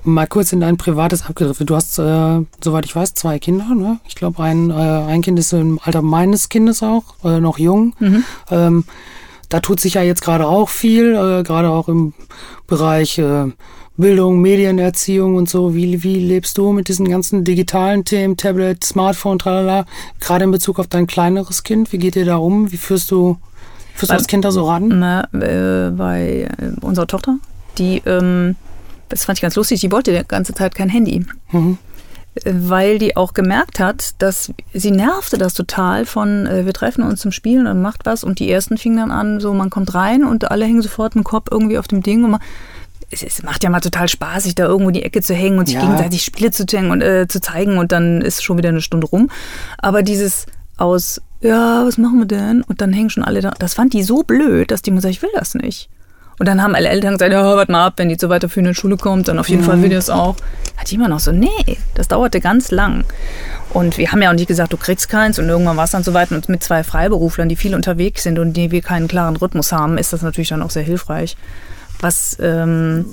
mal kurz in dein privates abgedriftet. Du hast, äh, soweit ich weiß, zwei Kinder. Ne? Ich glaube, ein, äh, ein Kind ist im Alter meines Kindes auch, äh, noch jung. Mhm. Ähm, da tut sich ja jetzt gerade auch viel, äh, gerade auch im Bereich äh, Bildung, Medienerziehung und so. Wie, wie lebst du mit diesen ganzen digitalen Themen, Tablet, Smartphone, tralala, gerade in Bezug auf dein kleineres Kind? Wie geht ihr da um? Wie führst du, führst du das Kind da so ran? Na, äh, bei äh, unserer Tochter, die, ähm, das fand ich ganz lustig, die wollte die ganze Zeit kein Handy. Mhm weil die auch gemerkt hat, dass sie nervte das total von, äh, wir treffen uns zum Spielen und macht was und die ersten fingen dann an, so man kommt rein und alle hängen sofort den Kopf irgendwie auf dem Ding und man, es, es, macht ja mal total Spaß, sich da irgendwo in die Ecke zu hängen und sich ja. gegenseitig Spiele zu, und, äh, zu zeigen und dann ist schon wieder eine Stunde rum. Aber dieses aus, ja, was machen wir denn? Und dann hängen schon alle da. Das fand die so blöd, dass die mir sagt, ich will das nicht. Und dann haben alle Eltern gesagt, ja, warte mal ab, wenn die zur weiterführenden Schule kommt, dann auf jeden mhm. Fall will die das auch. Hat die immer noch so, nee, das dauerte ganz lang. Und wir haben ja auch nicht gesagt, du kriegst keins und irgendwann war es dann so weit. Und mit zwei Freiberuflern, die viel unterwegs sind und die wir keinen klaren Rhythmus haben, ist das natürlich dann auch sehr hilfreich was, ähm,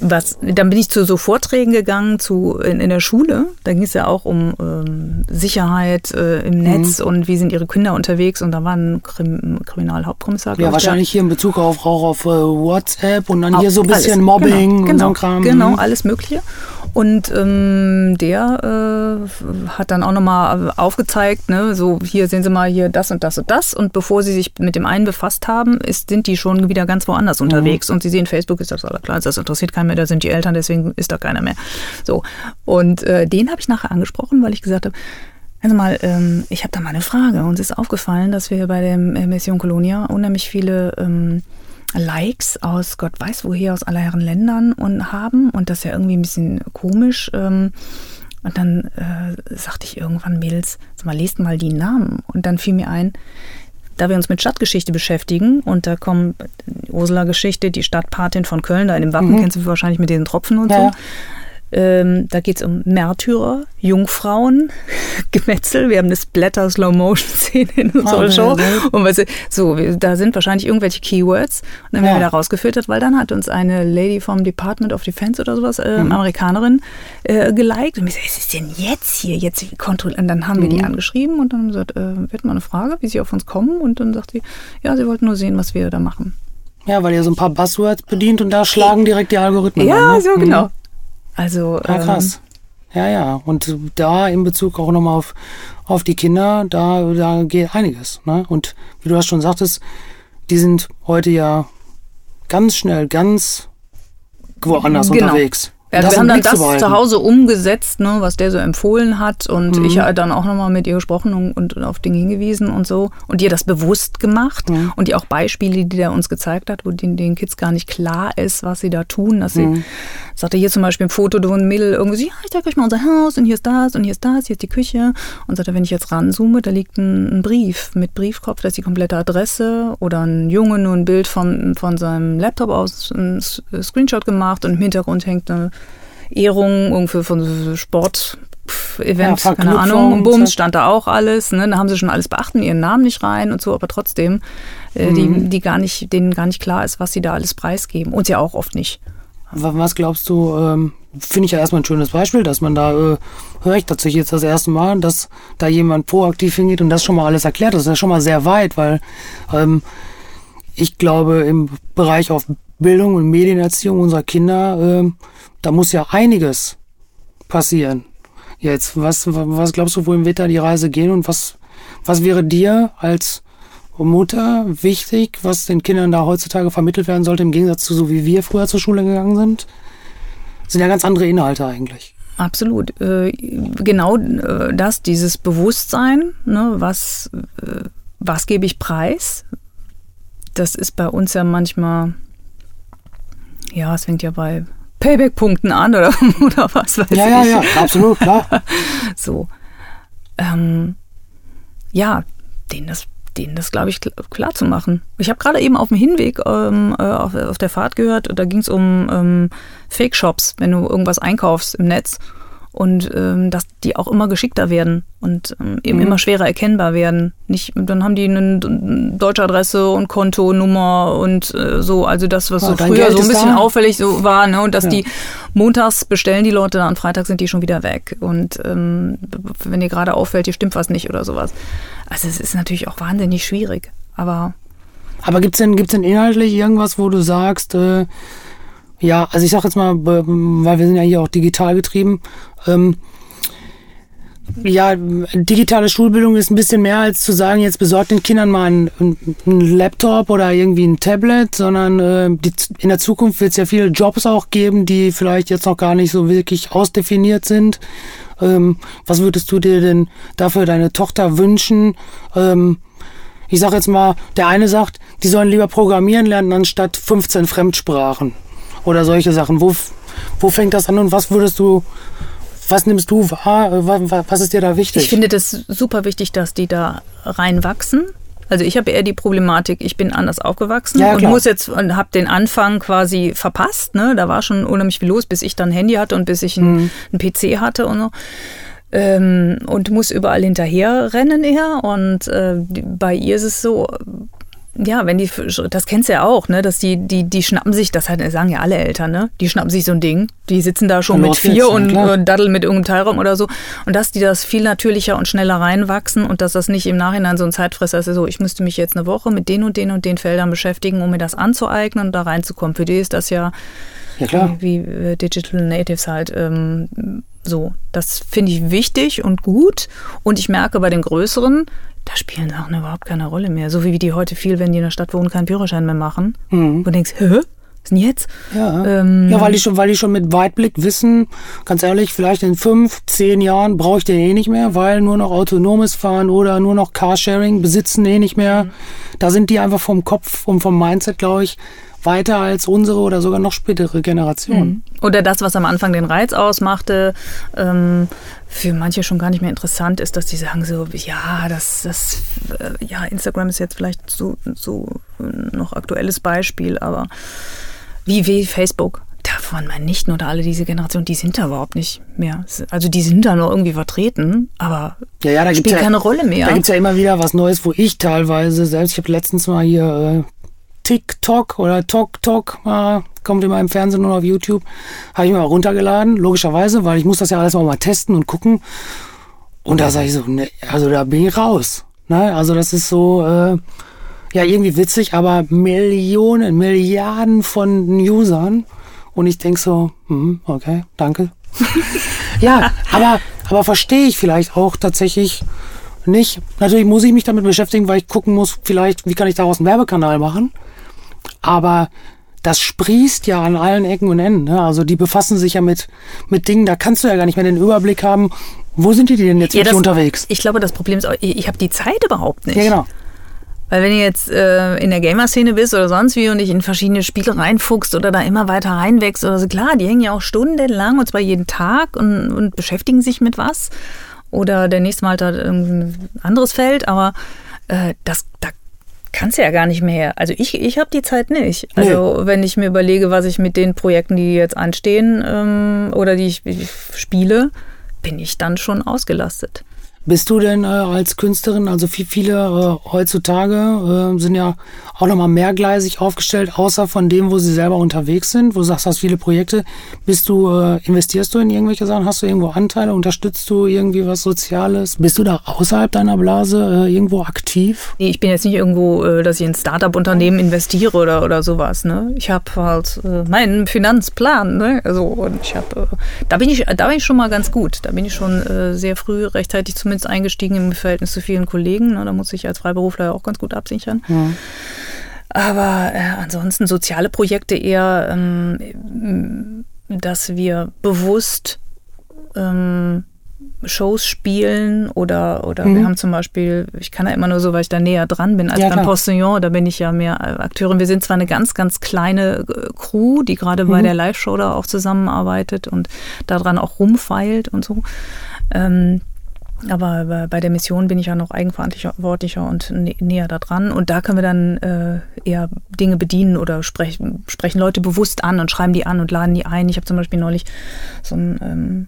was, dann bin ich zu so Vorträgen gegangen zu, in, in der Schule. Da ging es ja auch um ähm, Sicherheit äh, im Netz mhm. und wie sind ihre Kinder unterwegs. Und da war ein Krim, Kriminalhauptkommissar. Ja, wahrscheinlich hier in Bezug auf auch auf äh, WhatsApp und dann auch hier so ein bisschen alles. Mobbing genau, und genau, so ein Kram. Genau, mhm. alles Mögliche. Und ähm, der äh, hat dann auch nochmal aufgezeigt, ne, so hier sehen Sie mal hier das und das und das. Und bevor Sie sich mit dem einen befasst haben, ist, sind die schon wieder ganz woanders mhm. unterwegs. Und Sie sehen, Facebook ist das klar, das interessiert keinen mehr, da sind die Eltern, deswegen ist da keiner mehr. So. Und äh, den habe ich nachher angesprochen, weil ich gesagt habe, also mal, ähm, ich habe da mal eine Frage. Uns ist aufgefallen, dass wir bei der Mission Colonia unheimlich viele ähm, Likes aus Gott weiß woher, aus aller Herren Ländern und haben und das ist ja irgendwie ein bisschen komisch. Ähm, und dann äh, sagte ich irgendwann, Mädels, sag mal, lest mal die Namen. Und dann fiel mir ein, da wir uns mit Stadtgeschichte beschäftigen und da kommt Ursula-Geschichte, die Stadtpatin von Köln, da in dem Wappen Mhm. kennst du wahrscheinlich mit den Tropfen und Ja. so. Ähm, da geht es um Märtyrer, Jungfrauen, Gemetzel. Wir haben eine Splatter-Slow-Motion-Szene in unserer Ah, Show. gut. Und du, so, wir- da sind wahrscheinlich irgendwelche Keywords. Und dann Ja. werden wir da rausgefiltert, weil dann hat uns eine Lady vom Department of Defense oder sowas, äh, Mhm. Amerikanerin, äh, geliked. Und ich so, was ist denn jetzt hier? Jetzt kontrollieren. Und dann haben wir die Mhm. angeschrieben und dann haben wir gesagt, äh, wird mal eine Frage, wie sie auf uns kommen. Und dann sagt sie, ja, sie wollten nur sehen, was wir da machen. Ja, weil ihr so ein paar Buzzwords bedient und da schlagen direkt die Algorithmen ja, an. ne? so Mhm. genau. Also, Ja, krass. Ja, ja. Und da in Bezug auch nochmal auf, auf die Kinder, da, da geht einiges. Ne? Und wie du das schon sagtest, die sind heute ja ganz schnell, ganz woanders Genau. unterwegs. Ja, wir das haben dann zu das behalten. zu Hause umgesetzt, ne, was der so empfohlen hat. Und Mhm. ich habe dann auch nochmal mit ihr gesprochen und, und auf Dinge hingewiesen und so. Und ihr das bewusst gemacht. Mhm. Und ihr auch Beispiele, die der uns gezeigt hat, wo den, den Kids gar nicht klar ist, was sie da tun. Dass Mhm. sie sagte hier zum Beispiel ein Foto, wo ein Mädel irgendwie so, ja, ich zeige euch mal unser Haus und hier ist das und hier ist das, hier ist die Küche. Und sagte, wenn ich jetzt ranzoome, da liegt ein, ein Brief mit Briefkopf, da ist die komplette Adresse oder ein Junge nur ein Bild von, von seinem Laptop aus, ein Screenshot gemacht und im Hintergrund hängt eine Ehrung irgendwie von Sport. Event, Ja, keine Ahnung, Bums, stand da auch alles. Ne? Da haben sie schon alles beachten, ihren Namen nicht rein und so, aber trotzdem, äh, die, Mhm. die gar nicht, denen gar nicht klar ist, was sie da alles preisgeben. Und ja auch oft nicht. Wa- Was glaubst du, ähm, finde ich ja erstmal ein schönes Beispiel, dass man da, äh, höre ich tatsächlich jetzt das erste Mal, dass da jemand proaktiv hingeht und das schon mal alles erklärt. Das ist ja schon mal sehr weit, weil ähm, ich glaube, im Bereich auf Bildung und Medienerziehung unserer Kinder, ähm, da muss ja einiges passieren. Jetzt, was, wa- was glaubst du, wohin wird da die Reise gehen und was, was wäre dir als Mutter wichtig, was den Kindern da heutzutage vermittelt werden sollte, im Gegensatz zu so wie wir früher zur Schule gegangen sind? Das sind ja ganz andere Inhalte eigentlich. Absolut. Äh, genau äh, das, dieses Bewusstsein, ne, was, äh, was gebe ich preis? Das ist bei uns ja manchmal, ja, es fängt ja bei Payback-Punkten an oder, oder was weiß Ja, ja, ich. ja, absolut, klar. So. Ähm, ja, denen das, denen das glaube ich, kl- klar zu machen. Ich habe gerade eben auf dem Hinweg ähm, äh, auf, auf der Fahrt gehört, da ging es um ähm, Fake-Shops, wenn du irgendwas einkaufst im Netz. Und ähm, dass die auch immer geschickter werden und ähm, eben Mhm. immer schwerer erkennbar werden. Nicht, dann haben die eine deutsche Adresse und Kontonummer und äh, so, also das, was Ja, so früher so ein bisschen da. auffällig so war, ne? Und dass Ja. die montags bestellen die Leute, dann am Freitag sind die schon wieder weg. Und ähm, wenn dir gerade auffällt, hier stimmt was nicht oder sowas. Also es ist natürlich auch wahnsinnig schwierig. Aber Aber gibt's denn, gibt's denn inhaltlich irgendwas, wo du sagst, äh, ja, also ich sag jetzt mal, weil wir sind ja hier auch digital getrieben, ähm, ja, digitale Schulbildung ist ein bisschen mehr als zu sagen, jetzt besorgt den Kindern mal einen, einen Laptop oder irgendwie ein Tablet, sondern äh, die, in der Zukunft wird es ja viele Jobs auch geben, die vielleicht jetzt noch gar nicht so wirklich ausdefiniert sind. Ähm, was würdest du dir denn dafür deine Tochter wünschen? Ähm, ich sag jetzt mal, der eine sagt, die sollen lieber programmieren lernen, anstatt 15 Fremdsprachen oder solche Sachen. Wo, wo fängt das an und was würdest du, was nimmst du wahr? Wa- wa- Was ist dir da wichtig? ich finde das super wichtig, dass die da reinwachsen. Also ich habe eher die Problematik, ich bin anders aufgewachsen Ja, und muss jetzt und habe den Anfang quasi verpasst. Ne? Da war schon unheimlich viel los, bis ich dann ein Handy hatte und bis ich einen, einen PC hatte und so. Ähm, und muss überall hinterher rennen eher. Und äh, bei ihr ist es so, ja, wenn die, das kennst du ja auch, ne, dass die, die, die schnappen sich, das halt, sagen ja alle Eltern, ne, die schnappen sich so ein Ding, die sitzen da schon Und mit vier und äh, daddeln mit irgendeinem Teilraum oder so. Und dass die das viel natürlicher und schneller reinwachsen und dass das nicht im Nachhinein so ein Zeitfresser ist, so, ich müsste mich jetzt eine Woche mit den und den und den Feldern beschäftigen, um mir das anzueignen und da reinzukommen. Für die ist das ja ja klar. wie äh, Digital Natives halt ähm, so. Das finde ich wichtig und gut. Und ich merke bei den größeren, da spielen Sachen überhaupt keine Rolle mehr. So wie die heute viel, wenn die in der Stadt wohnen, keinen Führerschein mehr machen. Mhm. Und du denkst, hä? Was denn jetzt? Ja. Ähm, ja, weil die schon, weil die schon mit Weitblick wissen, ganz ehrlich, vielleicht in fünf, zehn Jahren brauche ich den eh nicht mehr, weil nur noch autonomes Fahren oder nur noch Carsharing besitzen eh nicht mehr. Da sind die einfach vom Kopf und vom Mindset, glaube ich, weiter als unsere oder sogar noch spätere Generation. Mhm. Oder das, was am Anfang den Reiz ausmachte, ähm, für manche schon gar nicht mehr interessant ist, dass die sagen so, ja, das, das, äh, ja, Instagram ist jetzt vielleicht so, so noch aktuelles Beispiel, aber wie, wie Facebook davon man nicht nur da alle diese Generation, die sind da überhaupt nicht mehr. Also die sind da noch irgendwie vertreten, aber ja, ja, da spielt ja, keine Rolle mehr. Da gibt es ja immer wieder was Neues, wo ich teilweise selbst, ich habe letztens mal hier äh, TikTok oder TokTok mal kommt immer im Fernsehen und auf YouTube, habe ich mir mal runtergeladen, logischerweise, weil ich muss das ja alles auch mal testen und gucken. Und da sage ich so, ne, also da bin ich raus. Ne? Also das ist so, äh, ja, irgendwie witzig, aber Millionen, Milliarden von Usern. Und ich denke so, hm, okay, danke. ja, aber, aber verstehe ich vielleicht auch tatsächlich nicht. Natürlich muss ich mich damit beschäftigen, weil ich gucken muss, vielleicht, wie kann ich daraus einen Werbekanal machen. Aber das sprießt ja an allen Ecken und Enden. Ne? Also die befassen sich ja mit, mit Dingen, da kannst du ja gar nicht mehr den Überblick haben. Wo sind die denn jetzt ja, das, unterwegs? Ich glaube, das Problem ist auch, ich, ich habe die Zeit überhaupt nicht. Ja, genau. Weil wenn du jetzt äh, in der Gamer-Szene bist oder sonst wie und dich in verschiedene Spiele reinfuchst oder da immer weiter reinwächst oder so, klar, die hängen ja auch stundenlang und zwar jeden Tag und, und beschäftigen sich mit was. Oder der nächste Mal hat da ein anderes Feld, aber äh, das, da kannst ja gar nicht mehr. Also ich, ich habe die Zeit nicht. Also nee. wenn ich mir überlege, was ich mit den Projekten, die jetzt anstehen ähm, oder die ich, ich spiele, bin ich dann schon ausgelastet. Bist du denn äh, als Künstlerin, also viel, viele äh, heutzutage äh, sind ja auch nochmal mehrgleisig aufgestellt, außer von dem, wo sie selber unterwegs sind, wo du sagst, hast viele Projekte. Bist du, äh, investierst du in irgendwelche Sachen? Hast du irgendwo Anteile? Unterstützt du irgendwie was Soziales? Bist du da außerhalb deiner Blase äh, irgendwo aktiv? Nee, ich bin jetzt nicht irgendwo, äh, dass ich in Startup-Unternehmen investiere oder, oder sowas. Ne? Ich habe halt äh, meinen Finanzplan. Ne? Also, und ich habe, äh, da bin ich, da bin ich schon mal ganz gut. Da bin ich schon äh, sehr früh rechtzeitig zumindest zumindest eingestiegen im Verhältnis zu vielen Kollegen. Ne? Da muss ich als Freiberufler auch ganz gut absichern. Ja. Aber äh, ansonsten soziale Projekte eher, ähm, dass wir bewusst ähm, Shows spielen oder, oder mhm. wir haben zum Beispiel, ich kann ja immer nur so, weil ich da näher dran bin, als ja, beim Postillon, da bin ich ja mehr Akteurin. Wir sind zwar eine ganz, ganz kleine äh, Crew, die gerade mhm. bei der Live-Show da auch zusammenarbeitet und daran auch rumfeilt und so. Ähm, aber bei der Mission bin ich ja noch eigenverantwortlicher und näher da dran. Und da können wir dann äh, eher Dinge bedienen oder sprechen, sprechen Leute bewusst an und schreiben die an und laden die ein. Ich habe zum Beispiel neulich so ein, ähm,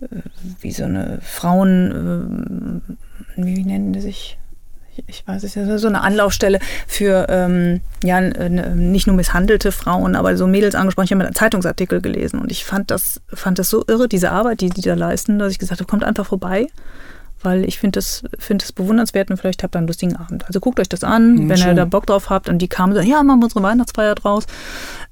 äh, wie so eine Frauen, äh, wie nennen die sich? Ich weiß es ja, so eine Anlaufstelle für ähm, ja nicht nur misshandelte Frauen, aber so Mädels angesprochen. Ich habe einen Zeitungsartikel gelesen und ich fand das, fand das so irre, diese Arbeit, die die da leisten, dass ich gesagt habe, kommt einfach vorbei weil ich finde das, find das bewundernswert und vielleicht habt ihr einen lustigen Abend. Also guckt euch das an, mhm, wenn schön. ihr da Bock drauf habt. Und die kamen so, ja, machen wir unsere Weihnachtsfeier draus.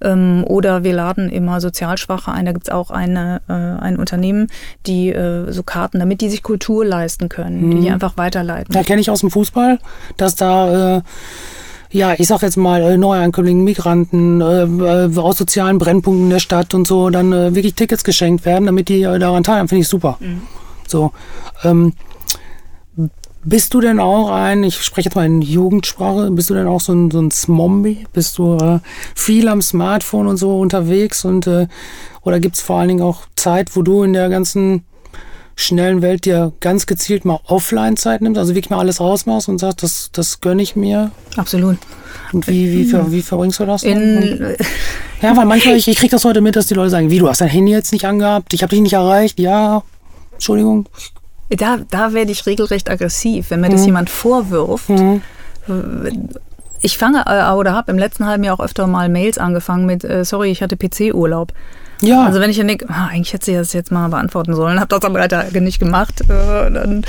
Ähm, oder wir laden immer Sozialschwache ein. Da gibt es auch eine, äh, ein Unternehmen, die äh, so Karten, damit die sich Kultur leisten können, mhm. die, die einfach weiterleiten. Da kenne ich aus dem Fußball, dass da... Äh ja, ich sag jetzt mal, äh, Neuankömmlingen, Migranten äh, äh, aus sozialen Brennpunkten der Stadt und so, dann äh, wirklich Tickets geschenkt werden, damit die äh, daran teilhaben, finde ich super. Mhm. So, ähm, bist du denn auch ein, ich spreche jetzt mal in Jugendsprache, bist du denn auch so ein, so ein Smombie? Bist du äh, viel am Smartphone und so unterwegs? Und, äh, oder gibt es vor allen Dingen auch Zeit, wo du in der ganzen schnellen Welt dir ganz gezielt mal Offline-Zeit nimmst, also wirklich mal alles rausmachst und sagst, das, das gönne ich mir? Absolut. Und wie, wie, wie, wie verbringst du das? In, ja, weil manchmal, ich, ich kriege das heute mit, dass die Leute sagen, wie, du hast dein Handy jetzt nicht angehabt, ich habe dich nicht erreicht, ja, Entschuldigung, da, da werde ich regelrecht aggressiv, wenn mir mhm. das jemand vorwirft. Mhm. Ich fange äh, oder habe im letzten halben Jahr auch öfter mal Mails angefangen mit, äh, sorry, ich hatte PC-Urlaub. Ja. Also wenn ich dann denke, ah, eigentlich hätte sie das jetzt mal beantworten sollen, habe das aber leider nicht gemacht, äh, dann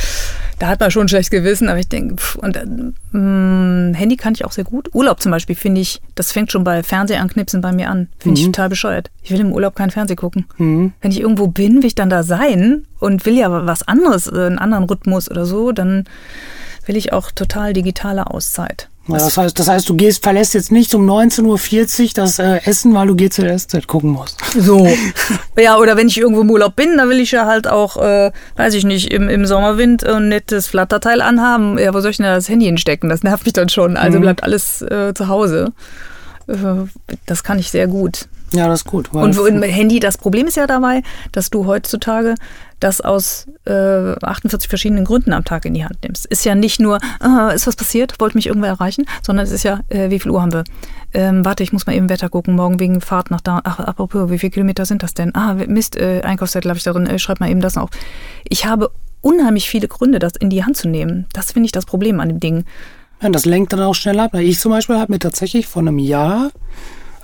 da hat man schon ein schlechtes Gewissen, aber ich denke, und äh, Handy kann ich auch sehr gut. Urlaub zum Beispiel finde ich, das fängt schon bei Fernsehanknipsen bei mir an. Finde mhm. ich total bescheuert. Ich will im Urlaub keinen Fernseh gucken. Mhm. Wenn ich irgendwo bin, will ich dann da sein und will ja was anderes, äh, einen anderen Rhythmus oder so, dann will ich auch total digitale Auszeit. Das, heißt, das heißt, du gehst, verlässt jetzt nicht um 19.40 Uhr das äh, Essen, weil du GZSZ gucken musst. So. ja, oder wenn ich irgendwo im Urlaub bin, dann will ich ja halt auch, äh, weiß ich nicht, im, im Sommerwind ein nettes Flatterteil anhaben. Ja, wo soll ich denn da das Handy hinstecken? Das nervt mich dann schon. Also mhm. bleibt alles äh, zu Hause. äh, das kann ich sehr gut. Ja, das ist gut. Und im Handy, das Problem ist ja dabei, dass du heutzutage das aus äh, 48 verschiedenen Gründen am Tag in die Hand nimmst. Ist ja nicht nur, ah, ist was passiert, wollte mich irgendwer erreichen, sondern es ist ja, äh, wie viel Uhr haben wir? Ähm, warte, ich muss mal eben Wetter gucken, morgen wegen Fahrt nach da. Ach, apropos, wie viele Kilometer sind das denn? Ah, Mist, äh, Einkaufszettel habe ich darin, äh, schreib mal eben das auf. Ich habe unheimlich viele Gründe, das in die Hand zu nehmen. Das finde ich das Problem an dem Ding. Ja, das lenkt dann auch schnell ab. Ich zum Beispiel habe mir tatsächlich vor einem Jahr,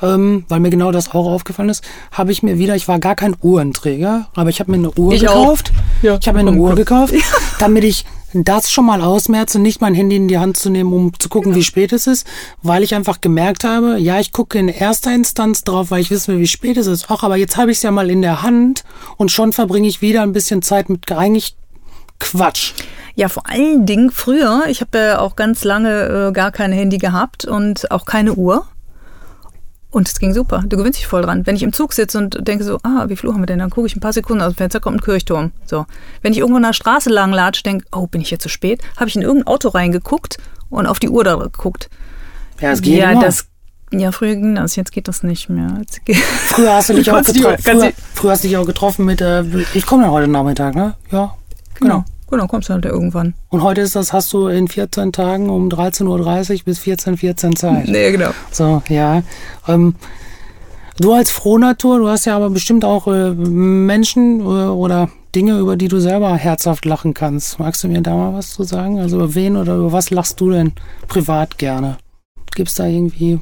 ähm, weil mir genau das auch aufgefallen ist, habe ich mir wieder, ich war gar kein Uhrenträger, aber ich habe mir eine Uhr Ich gekauft. Ja, ich habe mir eine Uhr gekauft, damit ich das schon mal ausmerze, nicht mein Handy in die Hand zu nehmen, um zu gucken, wie spät es ist, weil ich einfach gemerkt habe, ja, ich gucke in erster Instanz drauf, weil ich wissen will, wie spät es ist. Ach, aber jetzt habe ich es ja mal in der Hand und schon verbringe ich wieder ein bisschen Zeit mit eigentlich Quatsch. Ja, vor allen Dingen früher, ich habe ja auch ganz lange äh, gar kein Handy gehabt und auch keine Uhr. Und es ging super. Du gewöhnst dich voll dran. Wenn ich im Zug sitze und denke so, ah, wie viel Uhr haben wir denn? Dann gucke ich ein paar Sekunden aus dem Fenster, kommt ein Kirchturm. So. Wenn ich irgendwo an der Straße lang latsche, denke, oh, bin ich jetzt zu spät? Habe ich in irgendein Auto reingeguckt und auf die Uhr da geguckt. Ja, es geht ja, immer. das, ja, früher ging das, jetzt geht das nicht mehr. Früher hast du dich auch getroffen. Früher, früher hast du dich auch getroffen mit, äh, ich komme ja heute Nachmittag, ne? Ja, genau. genau. Genau, kommst du halt irgendwann. Und heute ist das, hast du in 14 Tagen um 13.30 Uhr bis 14.14 14 Zeit. Nee, genau. So, ja. Ähm, du als Frohnatur, du hast ja aber bestimmt auch äh, Menschen äh, oder Dinge, über die du selber herzhaft lachen kannst. Magst du mir da mal was zu sagen? Also über wen oder über was lachst du denn privat gerne? Gibt es da irgendwie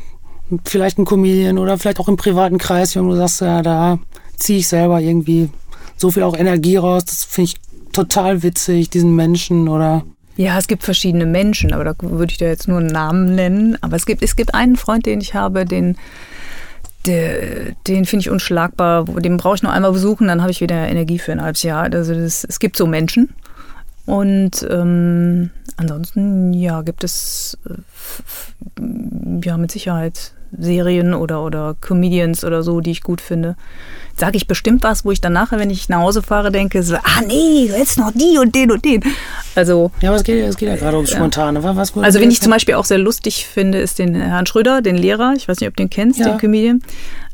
vielleicht einen Comedian oder vielleicht auch im privaten Kreis, wo du sagst, ja, da ziehe ich selber irgendwie so viel auch Energie raus. Das finde ich total witzig, diesen Menschen oder Ja, es gibt verschiedene Menschen, aber da würde ich dir jetzt nur einen Namen nennen. Aber es gibt, es gibt einen Freund, den ich habe, den, der, den finde ich unschlagbar. Den brauche ich nur einmal besuchen, dann habe ich wieder Energie für ein halbes Jahr. Also das, es gibt so Menschen. Und ähm, ansonsten, ja, gibt es äh, ja mit Sicherheit Serien oder, oder Comedians oder so, die ich gut finde. Sage ich bestimmt was, wo ich dann nachher, wenn ich nach Hause fahre, denke, so, ah nee, jetzt noch die und den und den. Also Ja, aber es geht, es geht ja gerade ums Spontane. Was, was also, wen ich zum Beispiel auch sehr lustig finde, ist den Herrn Schröder, den Lehrer. Ich weiß nicht, ob du den kennst, Ja. den Comedian.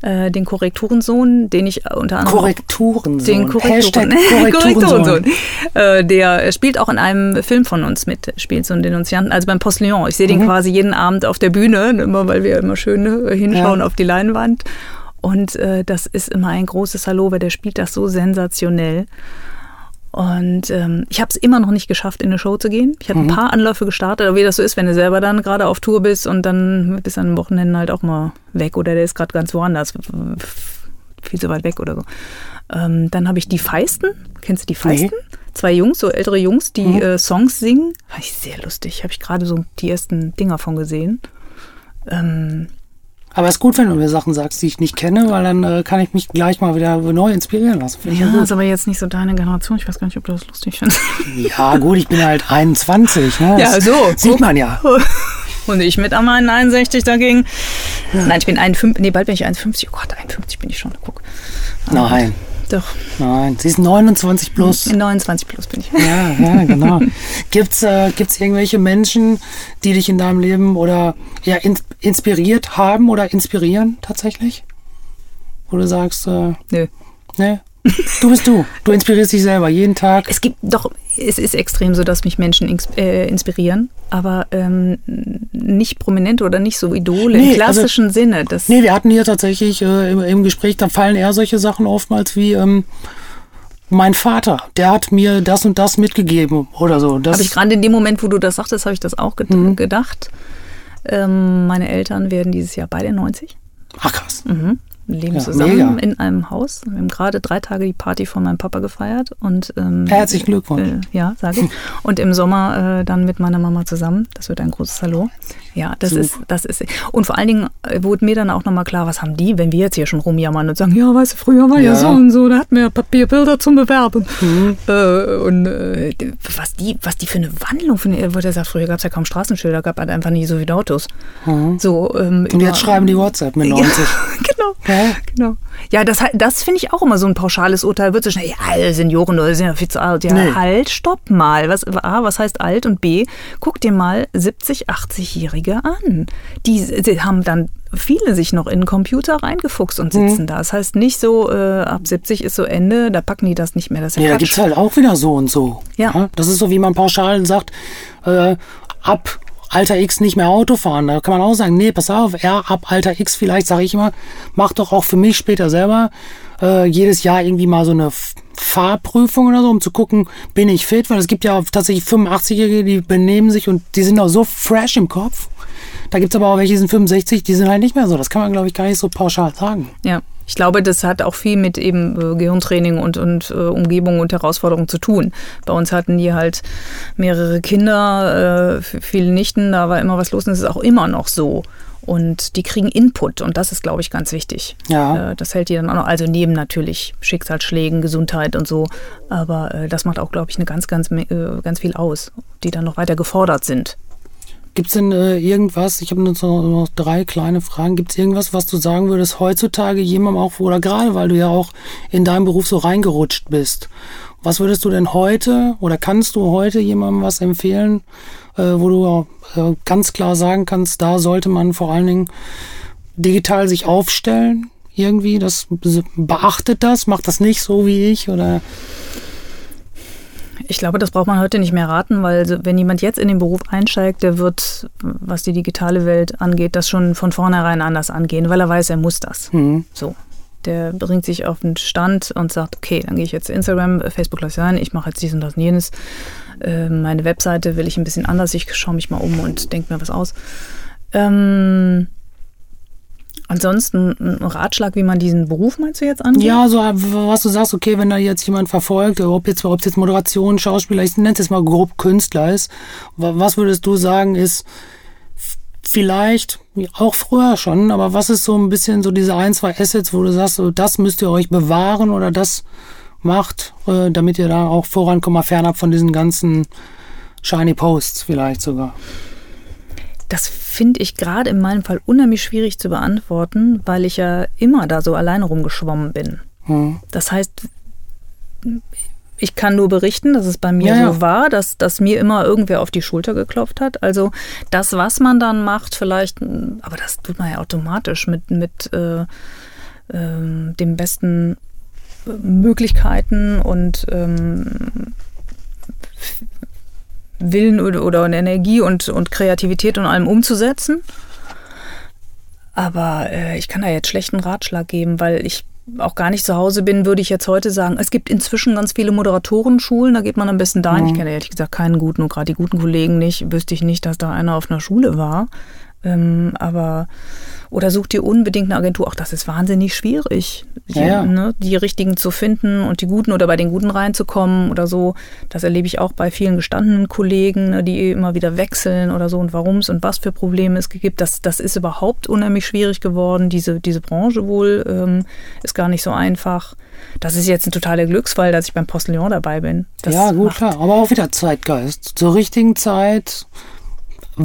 Äh, den Korrekturensohn, den ich unter anderem. Korrekturen. Den Korrekturen. Korrekturensohn. Äh, der spielt auch in einem Film von uns mit, spielt so einen Denunzianten, also beim Postillon. Ich sehe Mhm. den quasi jeden Abend auf der Bühne, immer weil wir immer schön äh, hinschauen Ja. auf die Leinwand. Und äh, das ist immer ein großes Hallo, weil der spielt das so sensationell. Und ähm, ich habe es immer noch nicht geschafft, in eine Show zu gehen. Ich habe ein paar Anläufe gestartet, aber wie das so ist, wenn du selber dann gerade auf Tour bist und dann bist du an den Wochenenden halt auch mal weg oder der ist gerade ganz woanders, viel zu weit weg oder so. Ähm, dann habe ich die Feisten. Kennst du die Feisten? Zwei Jungs, so ältere Jungs, die äh, Songs singen. Fand ich sehr lustig. Habe ich gerade so die ersten Dinger von gesehen. Ähm, Aber es ist gut, wenn du mir Sachen sagst, die ich nicht kenne, weil dann äh, kann ich mich gleich mal wieder neu inspirieren lassen. Finde ich ja, ja, gut. ist aber jetzt nicht so deine Generation. Ich weiß gar nicht, ob du das lustig findest. Ja, gut, ich bin halt 21. Ne? Ja, so, Sieht man ja. Und ich mit an meinen 61 dagegen. Nein, ich bin 51, nee, bald bin ich 51. Oh Gott, 51 bin ich schon. Guck. Nein, Doch, nein. Sie ist 29 plus. in 29 plus bin ich. Ja, ja, genau. Gibt's äh, gibt's irgendwelche Menschen, die dich in deinem Leben oder ja in, inspiriert haben oder inspirieren tatsächlich? Wo du sagst, äh, Nö. ne, du bist du. Du inspirierst dich selber jeden Tag. Es gibt doch, es ist extrem so, dass mich Menschen ins, äh, inspirieren, aber ähm, nicht prominent oder nicht so Idole Nee, im klassischen Sinne. Das, Nee, wir hatten hier tatsächlich äh, im, im Gespräch, da fallen eher solche Sachen oftmals wie ähm, mein Vater, der hat mir das und das mitgegeben oder so. Habe ich gerade in dem Moment, wo du das sagtest, habe ich das auch ged Mhm. gedacht. Ähm, meine Eltern werden dieses Jahr beide 90. ach krass. Mhm. Wir leben Ja, zusammen mega. in einem Haus. Wir haben gerade drei Tage die Party von meinem Papa gefeiert. Und, ähm, Herzlichen Glückwunsch. Äh, ja, sage ich. Und im Sommer äh, dann mit meiner Mama zusammen. Das wird ein großes Hallo. Ja, das Super. ist, das ist. Und vor allen Dingen äh, wurde mir dann auch nochmal klar, was haben die, wenn wir jetzt hier schon rumjammern und sagen, ja, weißt du, früher war ja, Ja. so und so, da hatten wir Papierbilder zum Bewerben. Äh, und äh, was die, was die für eine Wandlung, eine, wurde er sagt, früher gab es ja kaum Straßenschilder, gab halt einfach nicht so viele Autos. So, ähm, Und jetzt schreiben die WhatsApp mit 90. genau. genau. Ja, genau. ja das, das finde ich auch immer so ein pauschales Urteil. Wird so schnell, ja, Senioren oder sind ja viel zu alt. Ja, nee. halt, stopp mal. Was, A, was heißt alt? Und B, guck dir mal 70, 80-Jährige an. Die, die haben dann viele sich noch in den Computer reingefuchst und sitzen mhm. da. Das heißt nicht so, äh, ab 70 ist so Ende, da packen die das nicht mehr. Das ja, ja da gibt es halt auch wieder so und so. Ja. ja. Das ist so, wie man pauschal sagt, äh, ab Alter X nicht mehr Auto fahren. Da kann man auch sagen, nee, pass auf, er ab Alter X vielleicht, sage ich immer, mach doch auch für mich später selber äh, jedes Jahr irgendwie mal so eine Fahrprüfung oder so, um zu gucken, bin ich fit? Weil es gibt ja tatsächlich 85-Jährige, die benehmen sich und die sind auch so fresh im Kopf. Da gibt es aber auch welche, die sind 65, die sind halt nicht mehr so. Das kann man, glaube ich, gar nicht so pauschal sagen. Ja. Ich glaube, das hat auch viel mit eben äh, Gehirntraining und, und äh, Umgebung und Herausforderungen zu tun. Bei uns hatten die halt mehrere Kinder, äh, viele Nichten, da war immer was los und es ist auch immer noch so. Und die kriegen Input und das ist, glaube ich, ganz wichtig. Ja. Äh, das hält die dann auch noch, also neben natürlich Schicksalsschlägen, Gesundheit und so, aber das macht auch, glaube ich, eine ganz, ganz, ganz viel aus, die dann noch weiter gefordert sind. Gibt es denn äh, irgendwas, ich habe noch, noch drei kleine Fragen, gibt es irgendwas, was du sagen würdest, heutzutage jemandem auch, oder gerade weil du ja auch in deinem Beruf so reingerutscht bist, was würdest du denn heute oder kannst du heute jemandem was empfehlen, äh, wo du äh, ganz klar sagen kannst, da sollte man vor allen Dingen digital sich aufstellen? Irgendwie, das beachtet das, macht das nicht so wie ich oder ich glaube, das braucht man heute nicht mehr raten, weil wenn jemand jetzt in den Beruf einsteigt, der wird, was die digitale Welt angeht, das schon von vornherein anders angehen, weil er weiß, er muss das. Mhm. So. Der bringt sich auf den Stand und sagt, okay, dann gehe ich jetzt Instagram, Facebook lasse ich sein, ich mache jetzt dies und das und jenes. Ähm, meine Webseite will ich ein bisschen anders, ich schaue mich mal um und denke mir was aus. Ähm, Ansonsten ein Ratschlag, wie man diesen Beruf meinst du jetzt angeht? Ja, so was du sagst, okay, wenn da jetzt jemand verfolgt, ob jetzt, ob jetzt Moderation, Schauspieler, ich nenne es jetzt mal grob Künstler ist, was würdest du sagen ist vielleicht auch früher schon, aber was ist so ein bisschen so diese ein, zwei Assets, wo du sagst, das müsst ihr euch bewahren oder das macht, äh, damit ihr da auch vorankommt, fernab von diesen ganzen Shiny Posts vielleicht sogar? Das finde ich gerade in meinem Fall unheimlich schwierig zu beantworten, weil ich ja immer da so alleine rumgeschwommen bin. Hm. Das heißt, ich kann nur berichten, dass es bei mir ja, so war, dass, dass mir immer irgendwer auf die Schulter geklopft hat. Also das, was man dann macht, vielleicht, aber das tut man ja automatisch mit, mit äh, äh, den besten Möglichkeiten und ähm, Willen oder, oder Energie und, und Kreativität und allem umzusetzen. Aber äh, ich kann da jetzt schlechten Ratschlag geben, weil ich auch gar nicht zu Hause bin, würde ich jetzt heute sagen, es gibt inzwischen ganz viele Moderatorenschulen, da geht man am besten dahin. Mhm. Ich kenne ehrlich gesagt keinen guten und gerade die guten Kollegen nicht, wüsste ich nicht, dass da einer auf einer Schule war. Ähm, aber oder such dir unbedingt eine Agentur. Auch das ist wahnsinnig schwierig, ja, ja. Ne, die richtigen zu finden und die guten oder bei den guten reinzukommen oder so. Das erlebe ich auch bei vielen gestandenen Kollegen, ne, die immer wieder wechseln oder so und warum es und was für Probleme es gibt. Das, das ist überhaupt unheimlich schwierig geworden. Diese, diese Branche wohl ähm, ist gar nicht so einfach. Das ist jetzt ein totaler Glücksfall, dass ich beim Postillon dabei bin. Das ja, gut, klar. Aber auch wieder Zeitgeist. Zur richtigen Zeit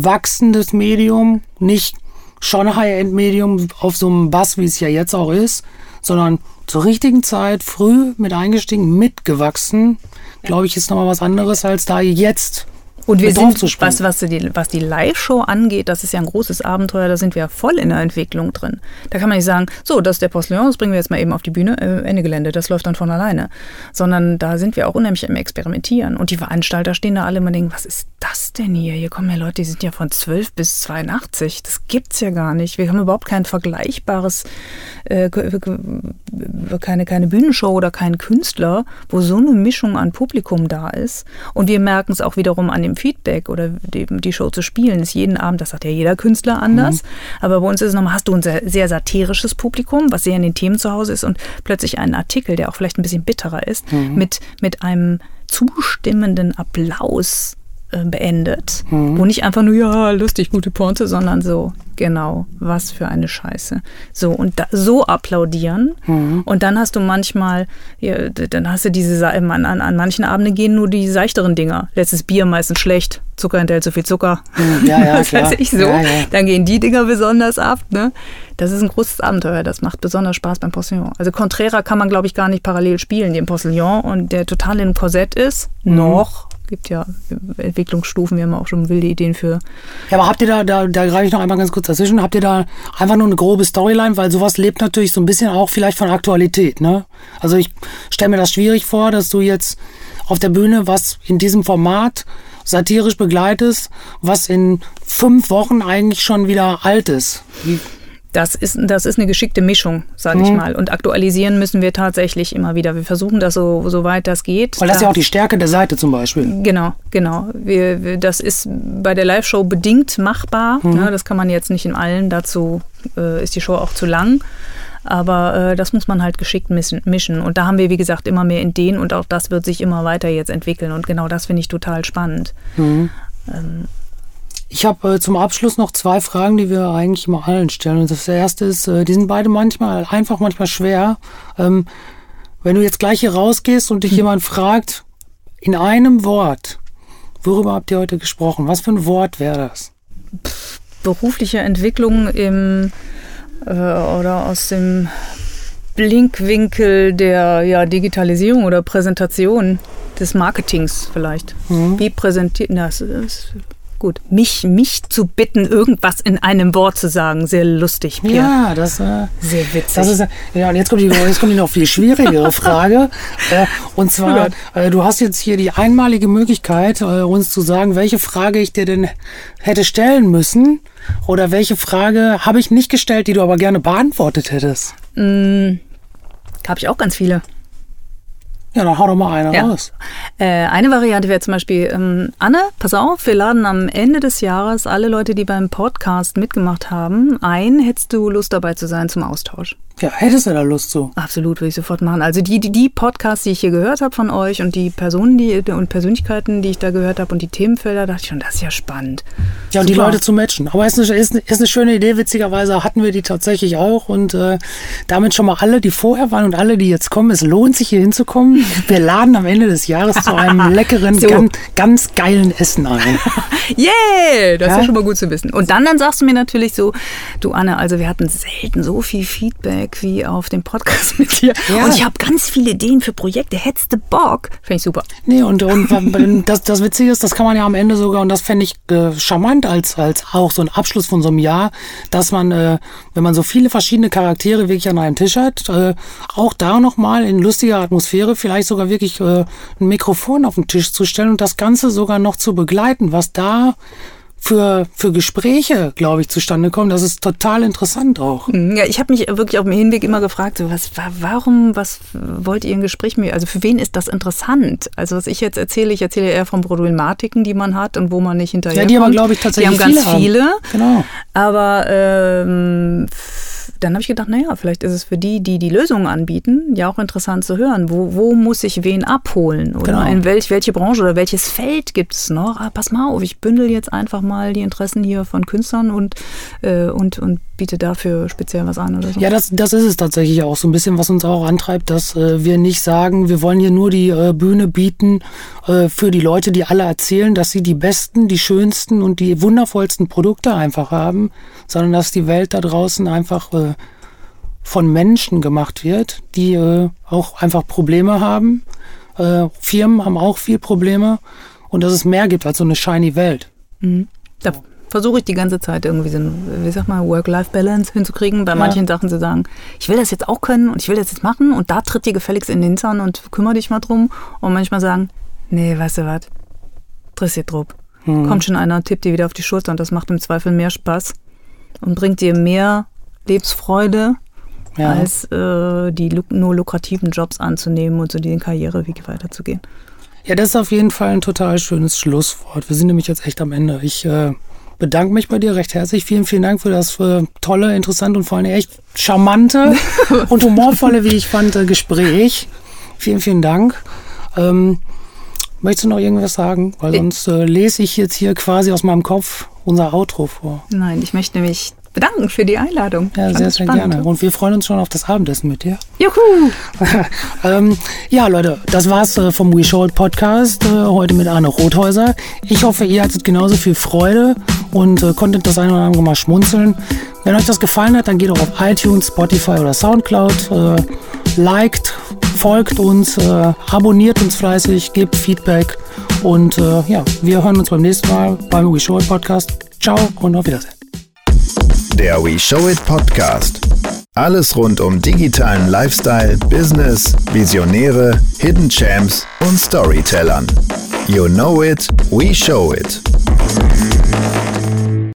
wachsendes Medium, nicht schon High-End-Medium auf so einem Bass, wie es ja jetzt auch ist, sondern zur richtigen Zeit, früh mit eingestiegen, mitgewachsen, glaube ich, ist nochmal was anderes als da jetzt und wir sind, was, was die, was die Live-Show angeht, das ist ja ein großes Abenteuer, da sind wir ja voll in der Entwicklung drin. Da kann man nicht sagen, so, das ist der Postillon, das bringen wir jetzt mal eben auf die Bühne, äh, Ende Gelände, das läuft dann von alleine. Sondern da sind wir auch unheimlich im Experimentieren. Und die Veranstalter stehen da alle immer und denken, was ist das denn hier? Hier kommen ja Leute, die sind ja von 12 bis 82. Das gibt's ja gar nicht. Wir haben überhaupt kein vergleichbares, äh, keine, keine Bühnenshow oder keinen Künstler, wo so eine Mischung an Publikum da ist. Und wir merken es auch wiederum an dem Feedback oder die, die, Show zu spielen, ist jeden Abend, das hat ja jeder Künstler anders. Mhm. Aber bei uns ist es nochmal, hast du ein sehr, sehr, satirisches Publikum, was sehr in den Themen zu Hause ist und plötzlich einen Artikel, der auch vielleicht ein bisschen bitterer ist, mhm. mit, mit einem zustimmenden Applaus beendet. Mhm. Wo nicht einfach nur, ja, lustig, gute Ponte, sondern so, genau, was für eine Scheiße. So, und da, so applaudieren. Mhm. Und dann hast du manchmal, ja, dann hast du diese, an, an, an manchen Abenden gehen nur die seichteren Dinger. Letztes Bier meistens schlecht, Zucker enthält so viel Zucker. Mhm, ja, ja, das weiß ich so. Ja, ja. Dann gehen die Dinger besonders ab, ne? Das ist ein großes Abenteuer, das macht besonders Spaß beim Postillon. Also Contrera kann man, glaube ich, gar nicht parallel spielen, den Postillon und der total in Korsett ist, mhm. noch gibt ja Entwicklungsstufen, wir haben auch schon wilde Ideen für. Ja, aber habt ihr da, da, da greife ich noch einmal ganz kurz dazwischen, habt ihr da einfach nur eine grobe Storyline, weil sowas lebt natürlich so ein bisschen auch vielleicht von Aktualität, ne? Also ich stelle mir das schwierig vor, dass du jetzt auf der Bühne was in diesem Format satirisch begleitest, was in fünf Wochen eigentlich schon wieder alt ist. Wie, das ist, das ist eine geschickte Mischung, sage mhm. ich mal. Und aktualisieren müssen wir tatsächlich immer wieder. Wir versuchen das so, so weit das geht. Weil das ist ja auch die Stärke der Seite zum Beispiel. Genau, genau. Wir, wir, das ist bei der Live-Show bedingt machbar. Mhm. Ne? Das kann man jetzt nicht in allen. Dazu äh, ist die Show auch zu lang. Aber äh, das muss man halt geschickt mischen. Und da haben wir, wie gesagt, immer mehr Ideen und auch das wird sich immer weiter jetzt entwickeln. Und genau das finde ich total spannend. Mhm. Ähm, ich habe äh, zum Abschluss noch zwei Fragen, die wir eigentlich immer allen stellen. Und das erste ist, äh, die sind beide manchmal einfach, manchmal schwer. Ähm, wenn du jetzt gleich hier rausgehst und dich hm. jemand fragt, in einem Wort, worüber habt ihr heute gesprochen? Was für ein Wort wäre das? Berufliche Entwicklung im äh, oder aus dem Blinkwinkel der ja, Digitalisierung oder Präsentation des Marketings vielleicht. Mhm. Wie präsentiert das? Gut, mich, mich zu bitten, irgendwas in einem Wort zu sagen, sehr lustig, Pierre. Ja, das äh, sehr witzig. Das ist, ja, und jetzt kommt die, jetzt kommt die noch viel schwierigere Frage. äh, und zwar, äh, du hast jetzt hier die einmalige Möglichkeit, äh, uns zu sagen, welche Frage ich dir denn hätte stellen müssen oder welche Frage habe ich nicht gestellt, die du aber gerne beantwortet hättest. Mm, habe ich auch ganz viele. Ja, dann hau doch mal eine ja. raus. Äh, eine Variante wäre zum Beispiel, ähm, Anne, pass auf, wir laden am Ende des Jahres alle Leute, die beim Podcast mitgemacht haben, ein. Hättest du Lust dabei zu sein zum Austausch? Ja, hättest du da Lust zu? Absolut, würde ich sofort machen. Also die, die, die Podcasts, die ich hier gehört habe von euch und die Personen die, und Persönlichkeiten, die ich da gehört habe und die Themenfelder, dachte ich schon, das ist ja spannend. Ja, und Super. die Leute zu matchen. Aber es ist, ist, ist eine schöne Idee, witzigerweise hatten wir die tatsächlich auch und äh, damit schon mal alle, die vorher waren und alle, die jetzt kommen, es lohnt sich hier hinzukommen. Wir laden am Ende des Jahres zu einem leckeren, so. ganz, ganz, geilen Essen ein. yeah, das ja? ist ja schon mal gut zu wissen. Und dann, dann sagst du mir natürlich so, du Anne, also wir hatten selten so viel Feedback Feedback wie auf dem Podcast mit dir. Ja. Und ich habe ganz viele Ideen für Projekte. Hättest du Bock? Finde ich super. Nee, und, und das, das Witzige ist, das kann man ja am Ende sogar, und das fände ich äh, charmant als, als auch so ein Abschluss von so einem Jahr, dass man, äh, wenn man so viele verschiedene Charaktere wirklich an einem Tisch hat, äh, auch da nochmal in lustiger Atmosphäre vielleicht sogar wirklich äh, ein Mikrofon auf den Tisch zu stellen und das Ganze sogar noch zu begleiten, was da für, für Gespräche, glaube ich, zustande kommen. Das ist total interessant auch. Mhm. Ja, ich habe mich wirklich auf dem Hinweg immer gefragt, so, was, warum, was wollt ihr ein Gespräch mit, also für wen ist das interessant? Also was ich jetzt erzähle, ich erzähle eher von Problematiken, die man hat und wo man nicht hinterher Ja, die aber, glaube ich, tatsächlich Die haben ganz viele. viele Genau. Aber ähm, dann habe ich gedacht, naja, vielleicht ist es für die, die die Lösungen anbieten, ja auch interessant zu hören. Wo, wo muss ich wen abholen? Oder genau. in welch, welche Branche oder welches Feld gibt es noch? Ah, pass mal auf, ich bündel jetzt einfach mal die Interessen hier von Künstlern und, äh, und, und biete dafür speziell was an oder so. Ja, das, das ist es tatsächlich auch so ein bisschen, was uns auch antreibt, dass äh, wir nicht sagen, wir wollen hier nur die äh, Bühne bieten äh, für die Leute, die alle erzählen, dass sie die besten, die schönsten und die wundervollsten Produkte einfach haben, sondern dass die Welt da draußen einfach äh, von Menschen gemacht wird, die äh, auch einfach Probleme haben. Äh, Firmen haben auch viel Probleme und dass es mehr gibt als so eine shiny Welt. Mhm. Da versuche ich die ganze Zeit irgendwie so, wie sag mal, Work-Life-Balance hinzukriegen. Bei ja. manchen Sachen zu sagen, ich will das jetzt auch können und ich will das jetzt machen und da tritt dir gefälligst in den Hintern und kümmere dich mal drum. Und manchmal sagen, nee, weißt du was, interessiert drauf. Hm. Kommt schon einer, tippt dir wieder auf die Schulter und das macht im Zweifel mehr Spaß und bringt dir mehr Lebensfreude, ja. als äh, die nur lukrativen Jobs anzunehmen und so den Karriereweg weiterzugehen. Ja, das ist auf jeden Fall ein total schönes Schlusswort. Wir sind nämlich jetzt echt am Ende. Ich äh, bedanke mich bei dir recht herzlich. Vielen, vielen Dank für das äh, tolle, interessante und vor allem echt charmante und humorvolle, wie ich fand, äh, Gespräch. Vielen, vielen Dank. Ähm, Möchtest du noch irgendwas sagen? Weil sonst äh, lese ich jetzt hier quasi aus meinem Kopf unser Outro vor. Nein, ich möchte mich bedanken für die Einladung. Ja, sehr, sehr spannend. gerne. Und wir freuen uns schon auf das Abendessen mit dir. Juhu! ähm, ja, Leute, das war's äh, vom We Show Podcast. Äh, heute mit Arne Rothäuser. Ich hoffe, ihr hattet genauso viel Freude und äh, konntet das eine oder andere mal schmunzeln. Wenn euch das gefallen hat, dann geht auch auf iTunes, Spotify oder Soundcloud. Äh, liked, folgt uns, äh, abonniert uns fleißig, gebt Feedback. Und äh, ja, wir hören uns beim nächsten Mal beim We Show Podcast. Ciao und auf Wiedersehen. Der We Show It Podcast. Alles rund um digitalen Lifestyle, Business, Visionäre, Hidden Champs und Storytellern. You know it, we show it.